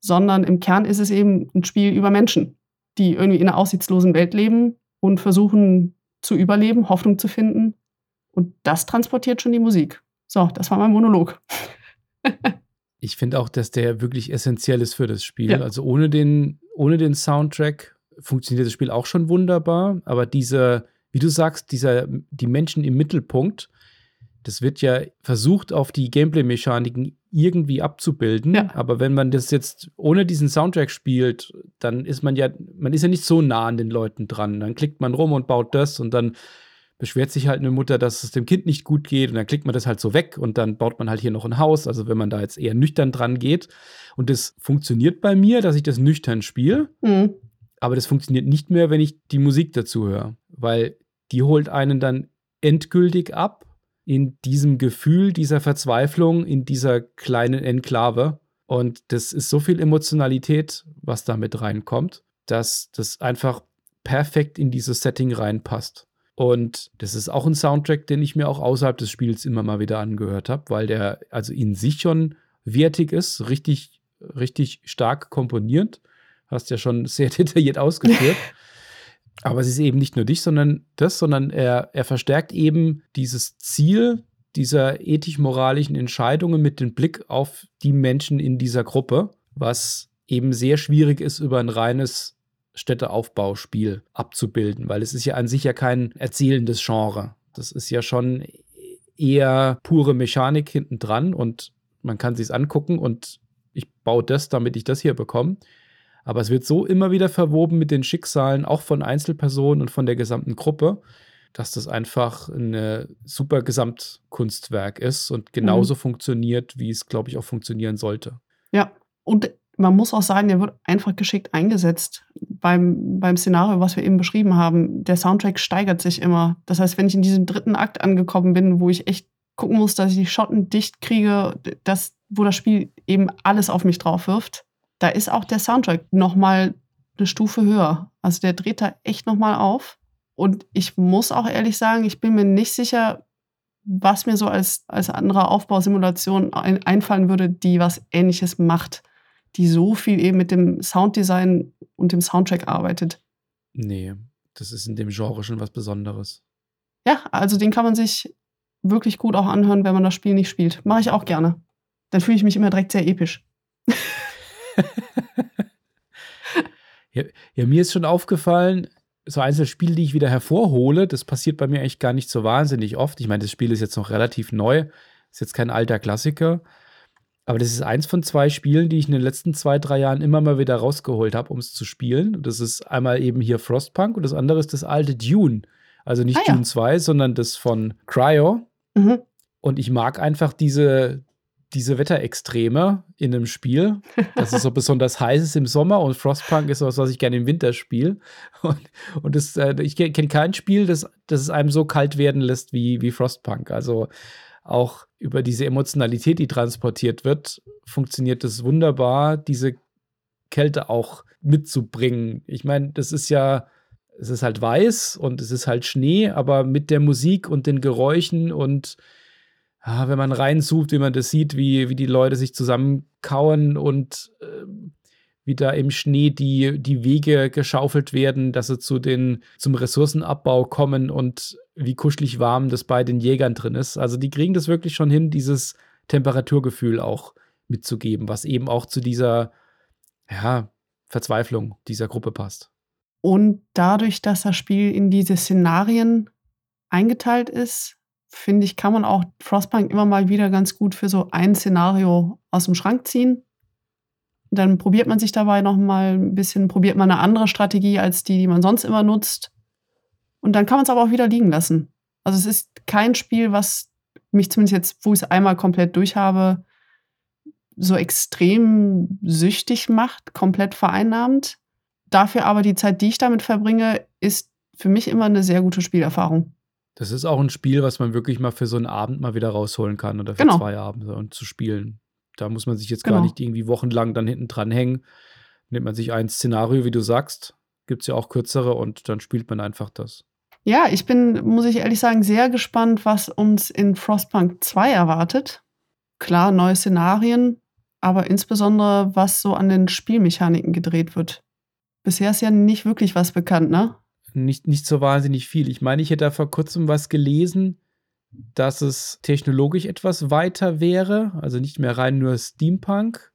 sondern im Kern ist es eben ein Spiel über Menschen die irgendwie in einer aussichtslosen Welt leben und versuchen zu überleben, Hoffnung zu finden. Und das transportiert schon die Musik. So, das war mein Monolog. ich finde auch, dass der wirklich essentiell ist für das Spiel. Ja. Also ohne den, ohne den Soundtrack funktioniert das Spiel auch schon wunderbar. Aber dieser, wie du sagst, dieser, die Menschen im Mittelpunkt, das wird ja versucht, auf die Gameplay-Mechaniken irgendwie abzubilden. Ja. Aber wenn man das jetzt ohne diesen Soundtrack spielt, dann ist man ja, man ist ja nicht so nah an den Leuten dran. Dann klickt man rum und baut das und dann beschwert sich halt eine Mutter, dass es dem Kind nicht gut geht und dann klickt man das halt so weg und dann baut man halt hier noch ein Haus. Also wenn man da jetzt eher nüchtern dran geht und das funktioniert bei mir, dass ich das nüchtern spiele, mhm. aber das funktioniert nicht mehr, wenn ich die Musik dazu höre, weil die holt einen dann endgültig ab in diesem Gefühl dieser Verzweiflung, in dieser kleinen Enklave. Und das ist so viel Emotionalität, was da mit reinkommt, dass das einfach perfekt in dieses Setting reinpasst. Und das ist auch ein Soundtrack, den ich mir auch außerhalb des Spiels immer mal wieder angehört habe, weil der also in sich schon wertig ist, richtig, richtig stark komponiert. Hast ja schon sehr detailliert ausgeführt. Aber es ist eben nicht nur dich, sondern das, sondern er, er verstärkt eben dieses Ziel dieser ethisch-moralischen Entscheidungen mit dem Blick auf die Menschen in dieser Gruppe, was eben sehr schwierig ist über ein reines Städteaufbauspiel abzubilden, weil es ist ja an sich ja kein erzählendes Genre. Das ist ja schon eher pure Mechanik hinten dran und man kann sich angucken und ich baue das, damit ich das hier bekomme. Aber es wird so immer wieder verwoben mit den Schicksalen, auch von Einzelpersonen und von der gesamten Gruppe, dass das einfach ein super Gesamtkunstwerk ist und genauso mhm. funktioniert, wie es, glaube ich, auch funktionieren sollte. Ja, und man muss auch sagen, der wird einfach geschickt eingesetzt. Beim, beim Szenario, was wir eben beschrieben haben, der Soundtrack steigert sich immer. Das heißt, wenn ich in diesem dritten Akt angekommen bin, wo ich echt gucken muss, dass ich die Schotten dicht kriege, das, wo das Spiel eben alles auf mich drauf wirft, da ist auch der Soundtrack noch mal eine Stufe höher. Also der dreht da echt noch mal auf. Und ich muss auch ehrlich sagen, ich bin mir nicht sicher, was mir so als, als andere Aufbausimulation ein, einfallen würde, die was Ähnliches macht die so viel eben mit dem Sounddesign und dem Soundtrack arbeitet. Nee, das ist in dem Genre schon was Besonderes. Ja, also den kann man sich wirklich gut auch anhören, wenn man das Spiel nicht spielt. Mache ich auch gerne. Dann fühle ich mich immer direkt sehr episch. ja, ja, mir ist schon aufgefallen, so einzelne Spiele, die ich wieder hervorhole, das passiert bei mir eigentlich gar nicht so wahnsinnig oft. Ich meine, das Spiel ist jetzt noch relativ neu, ist jetzt kein alter Klassiker. Aber das ist eins von zwei Spielen, die ich in den letzten zwei, drei Jahren immer mal wieder rausgeholt habe, um es zu spielen. Das ist einmal eben hier Frostpunk und das andere ist das alte Dune. Also nicht ah, ja. Dune 2, sondern das von Cryo. Mhm. Und ich mag einfach diese, diese Wetterextreme in einem Spiel, dass es so besonders heiß ist im Sommer und Frostpunk ist was, was ich gerne im Winter spiele. Und, und das, äh, ich kenne kein Spiel, das, das es einem so kalt werden lässt wie, wie Frostpunk. Also auch über diese Emotionalität, die transportiert wird, funktioniert es wunderbar, diese Kälte auch mitzubringen. Ich meine, das ist ja, es ist halt weiß und es ist halt Schnee, aber mit der Musik und den Geräuschen und ja, wenn man reinsucht, wie man das sieht, wie, wie die Leute sich zusammenkauen und äh, wie da im Schnee die, die Wege geschaufelt werden, dass sie zu den, zum Ressourcenabbau kommen und wie kuschelig warm das bei den Jägern drin ist. Also die kriegen das wirklich schon hin, dieses Temperaturgefühl auch mitzugeben, was eben auch zu dieser ja, Verzweiflung dieser Gruppe passt. Und dadurch, dass das Spiel in diese Szenarien eingeteilt ist, finde ich, kann man auch Frostpunk immer mal wieder ganz gut für so ein Szenario aus dem Schrank ziehen dann probiert man sich dabei noch mal ein bisschen, probiert man eine andere Strategie als die, die man sonst immer nutzt. Und dann kann man es aber auch wieder liegen lassen. Also es ist kein Spiel, was mich zumindest jetzt, wo ich es einmal komplett durch habe, so extrem süchtig macht, komplett vereinnahmt. Dafür aber die Zeit, die ich damit verbringe, ist für mich immer eine sehr gute Spielerfahrung. Das ist auch ein Spiel, was man wirklich mal für so einen Abend mal wieder rausholen kann oder für genau. zwei Abende und zu spielen. Da muss man sich jetzt genau. gar nicht irgendwie wochenlang dann hinten dran hängen. Nimmt man sich ein Szenario, wie du sagst, gibt es ja auch kürzere und dann spielt man einfach das. Ja, ich bin, muss ich ehrlich sagen, sehr gespannt, was uns in Frostpunk 2 erwartet. Klar, neue Szenarien, aber insbesondere, was so an den Spielmechaniken gedreht wird. Bisher ist ja nicht wirklich was bekannt, ne? Nicht, nicht so wahnsinnig viel. Ich meine, ich hätte da vor kurzem was gelesen, dass es technologisch etwas weiter wäre, also nicht mehr rein nur Steampunk.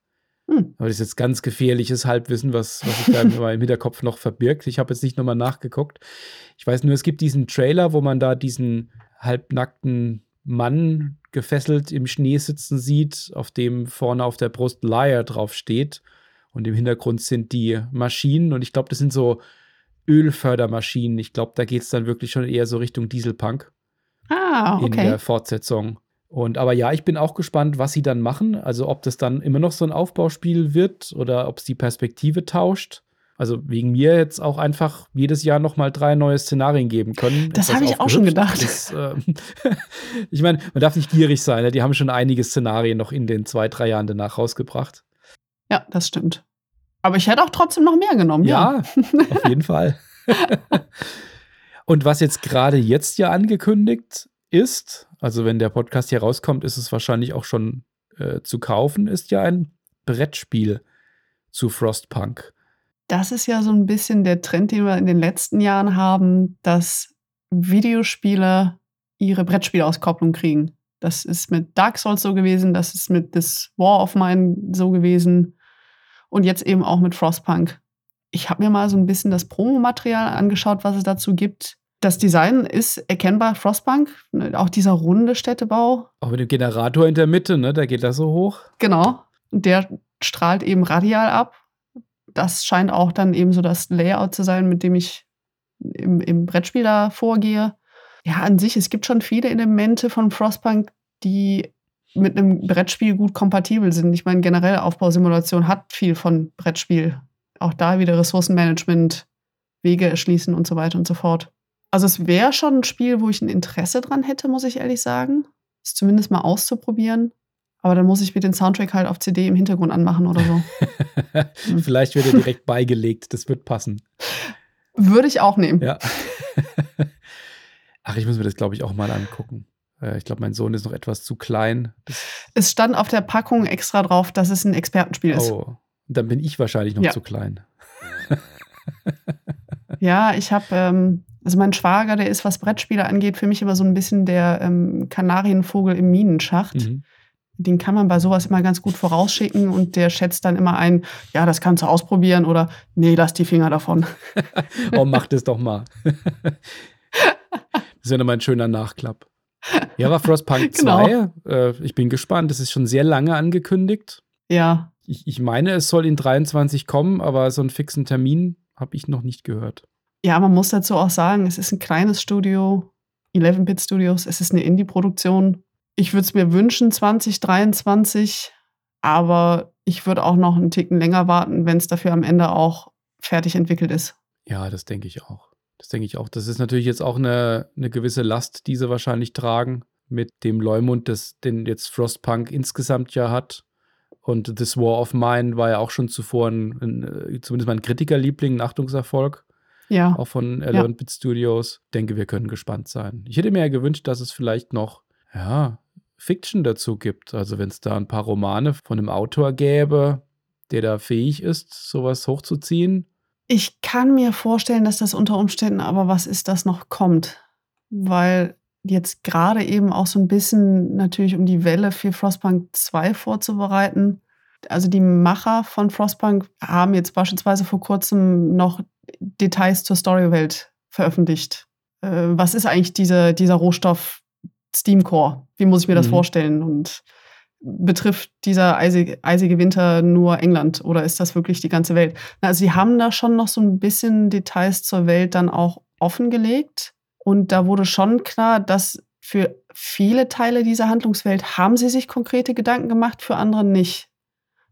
Hm. Aber das ist jetzt ganz gefährliches Halbwissen, was, was sich da meinem Hinterkopf noch verbirgt. Ich habe jetzt nicht nochmal nachgeguckt. Ich weiß nur, es gibt diesen Trailer, wo man da diesen halbnackten Mann gefesselt im Schnee sitzen sieht, auf dem vorne auf der Brust Liar drauf steht. Und im Hintergrund sind die Maschinen. Und ich glaube, das sind so Ölfördermaschinen. Ich glaube, da geht es dann wirklich schon eher so Richtung Dieselpunk. Ah, okay. In der Fortsetzung. Und aber ja, ich bin auch gespannt, was sie dann machen. Also ob das dann immer noch so ein Aufbauspiel wird oder ob es die Perspektive tauscht. also wegen mir jetzt auch einfach jedes Jahr nochmal drei neue Szenarien geben können. Das habe ich auch schon gedacht. Das, äh, ich meine, man darf nicht gierig sein. Ne? Die haben schon einige Szenarien noch in den zwei, drei Jahren danach rausgebracht. Ja, das stimmt. Aber ich hätte auch trotzdem noch mehr genommen. Ja, ja. auf jeden Fall. Und was jetzt gerade jetzt ja angekündigt ist, also wenn der Podcast hier rauskommt, ist es wahrscheinlich auch schon äh, zu kaufen, ist ja ein Brettspiel zu Frostpunk. Das ist ja so ein bisschen der Trend, den wir in den letzten Jahren haben, dass Videospiele ihre Brettspielauskopplung kriegen. Das ist mit Dark Souls so gewesen, das ist mit This War of Mine so gewesen und jetzt eben auch mit Frostpunk. Ich habe mir mal so ein bisschen das Promomaterial angeschaut, was es dazu gibt. Das Design ist erkennbar Frostpunk, ne, auch dieser runde Städtebau. Auch mit dem Generator in der Mitte, ne? Da geht das so hoch. Genau. Der strahlt eben radial ab. Das scheint auch dann eben so das Layout zu sein, mit dem ich im, im Brettspiel da vorgehe. Ja, an sich, es gibt schon viele Elemente von Frostpunk, die mit einem Brettspiel gut kompatibel sind. Ich meine, generell Aufbausimulation hat viel von Brettspiel. Auch da wieder Ressourcenmanagement, Wege erschließen und so weiter und so fort. Also es wäre schon ein Spiel, wo ich ein Interesse dran hätte, muss ich ehrlich sagen. Es zumindest mal auszuprobieren. Aber dann muss ich mir den Soundtrack halt auf CD im Hintergrund anmachen oder so. Vielleicht wird er direkt beigelegt. Das wird passen. Würde ich auch nehmen. Ja. Ach, ich muss mir das, glaube ich, auch mal angucken. Äh, ich glaube, mein Sohn ist noch etwas zu klein. Es stand auf der Packung extra drauf, dass es ein Expertenspiel ist. Oh, dann bin ich wahrscheinlich noch ja. zu klein. ja, ich habe, ähm, also mein Schwager, der ist, was Brettspiele angeht, für mich immer so ein bisschen der ähm, Kanarienvogel im Minenschacht. Mhm. Den kann man bei sowas immer ganz gut vorausschicken und der schätzt dann immer ein, ja, das kannst du ausprobieren oder nee, lass die Finger davon. oh, mach das doch mal. das ist ja nochmal ein schöner Nachklapp. Ja, war Frostpunk 2. Genau. Äh, ich bin gespannt. Das ist schon sehr lange angekündigt. Ja. Ich, ich meine, es soll in 23 kommen, aber so einen fixen Termin habe ich noch nicht gehört. Ja, man muss dazu auch sagen, es ist ein kleines Studio, 11-Bit Studios, es ist eine Indie-Produktion. Ich würde es mir wünschen, 2023, aber ich würde auch noch einen Ticken länger warten, wenn es dafür am Ende auch fertig entwickelt ist. Ja, das denke ich auch. Das denke ich auch. Das ist natürlich jetzt auch eine, eine gewisse Last, die sie wahrscheinlich tragen mit dem Leumund, das, den jetzt Frostpunk insgesamt ja hat. Und This War of Mine war ja auch schon zuvor ein, ein äh, zumindest mal ein Kritikerliebling, ein Achtungserfolg. Ja. Auch von 11-Bit ja. Studios. Ich denke, wir können gespannt sein. Ich hätte mir ja gewünscht, dass es vielleicht noch, ja, Fiction dazu gibt. Also wenn es da ein paar Romane von einem Autor gäbe, der da fähig ist, sowas hochzuziehen, ich kann mir vorstellen, dass das unter Umständen aber was ist, das noch kommt. Weil jetzt gerade eben auch so ein bisschen natürlich um die Welle für Frostpunk 2 vorzubereiten. Also die Macher von Frostpunk haben jetzt beispielsweise vor kurzem noch Details zur Storywelt veröffentlicht. Äh, was ist eigentlich diese, dieser Rohstoff Steamcore? Wie muss ich mir das mhm. vorstellen? Und betrifft dieser eisige, eisige Winter nur England oder ist das wirklich die ganze Welt? Also sie haben da schon noch so ein bisschen Details zur Welt dann auch offengelegt und da wurde schon klar, dass für viele Teile dieser Handlungswelt haben sie sich konkrete Gedanken gemacht, für andere nicht.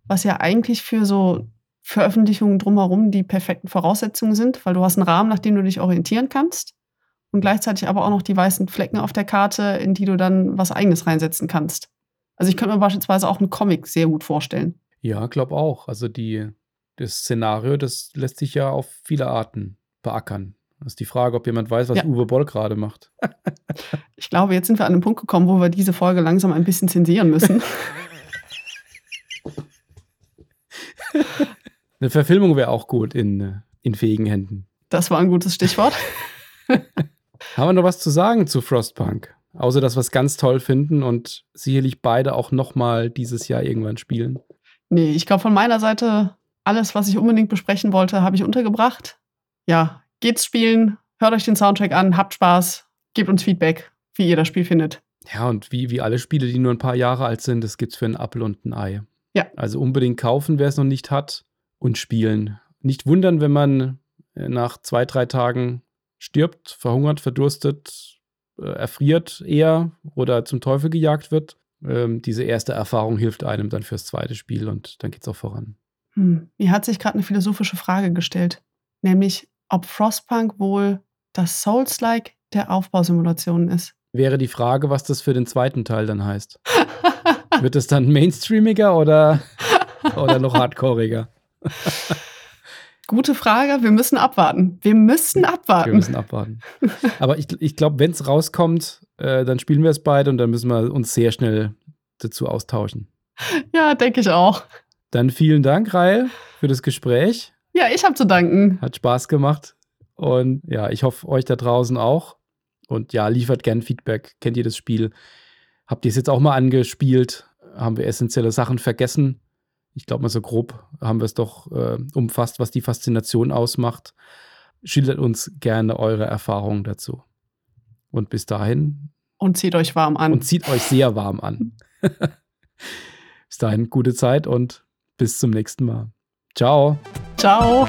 Was ja eigentlich für so Veröffentlichungen drumherum die perfekten Voraussetzungen sind, weil du hast einen Rahmen, nach dem du dich orientieren kannst und gleichzeitig aber auch noch die weißen Flecken auf der Karte, in die du dann was eigenes reinsetzen kannst. Also ich könnte mir beispielsweise auch einen Comic sehr gut vorstellen. Ja, glaube auch. Also die, das Szenario, das lässt sich ja auf viele Arten beackern. Das ist die Frage, ob jemand weiß, was ja. Uwe Boll gerade macht. ich glaube, jetzt sind wir an einem Punkt gekommen, wo wir diese Folge langsam ein bisschen zensieren müssen. Eine Verfilmung wäre auch gut in, in fähigen Händen. Das war ein gutes Stichwort. Haben wir noch was zu sagen zu Frostpunk? Außer, dass wir es ganz toll finden und sicherlich beide auch nochmal dieses Jahr irgendwann spielen. Nee, ich glaube, von meiner Seite, alles, was ich unbedingt besprechen wollte, habe ich untergebracht. Ja, geht's spielen, hört euch den Soundtrack an, habt Spaß, gebt uns Feedback, wie ihr das Spiel findet. Ja, und wie, wie alle Spiele, die nur ein paar Jahre alt sind, das gibt's für einen Apfel und ein Ei. Ja. Also unbedingt kaufen, wer es noch nicht hat, und spielen. Nicht wundern, wenn man äh, nach zwei, drei Tagen stirbt, verhungert, verdurstet, erfriert eher oder zum Teufel gejagt wird. Ähm, diese erste Erfahrung hilft einem dann fürs zweite Spiel und dann geht es auch voran. Hm. Mir hat sich gerade eine philosophische Frage gestellt, nämlich ob Frostpunk wohl das Souls-like der Aufbausimulationen ist. Wäre die Frage, was das für den zweiten Teil dann heißt. Wird es dann mainstreamiger oder, oder noch hardcoreiger? Gute Frage. Wir müssen abwarten. Wir müssen abwarten. Wir müssen abwarten. Aber ich, ich glaube, wenn es rauskommt, äh, dann spielen wir es beide und dann müssen wir uns sehr schnell dazu austauschen. Ja, denke ich auch. Dann vielen Dank, Rael, für das Gespräch. Ja, ich habe zu danken. Hat Spaß gemacht. Und ja, ich hoffe, euch da draußen auch. Und ja, liefert gern Feedback. Kennt ihr das Spiel? Habt ihr es jetzt auch mal angespielt? Haben wir essentielle Sachen vergessen? Ich glaube mal so grob haben wir es doch äh, umfasst, was die Faszination ausmacht. Schildert uns gerne eure Erfahrungen dazu. Und bis dahin. Und zieht euch warm an. Und zieht euch sehr warm an. bis dahin, gute Zeit und bis zum nächsten Mal. Ciao. Ciao.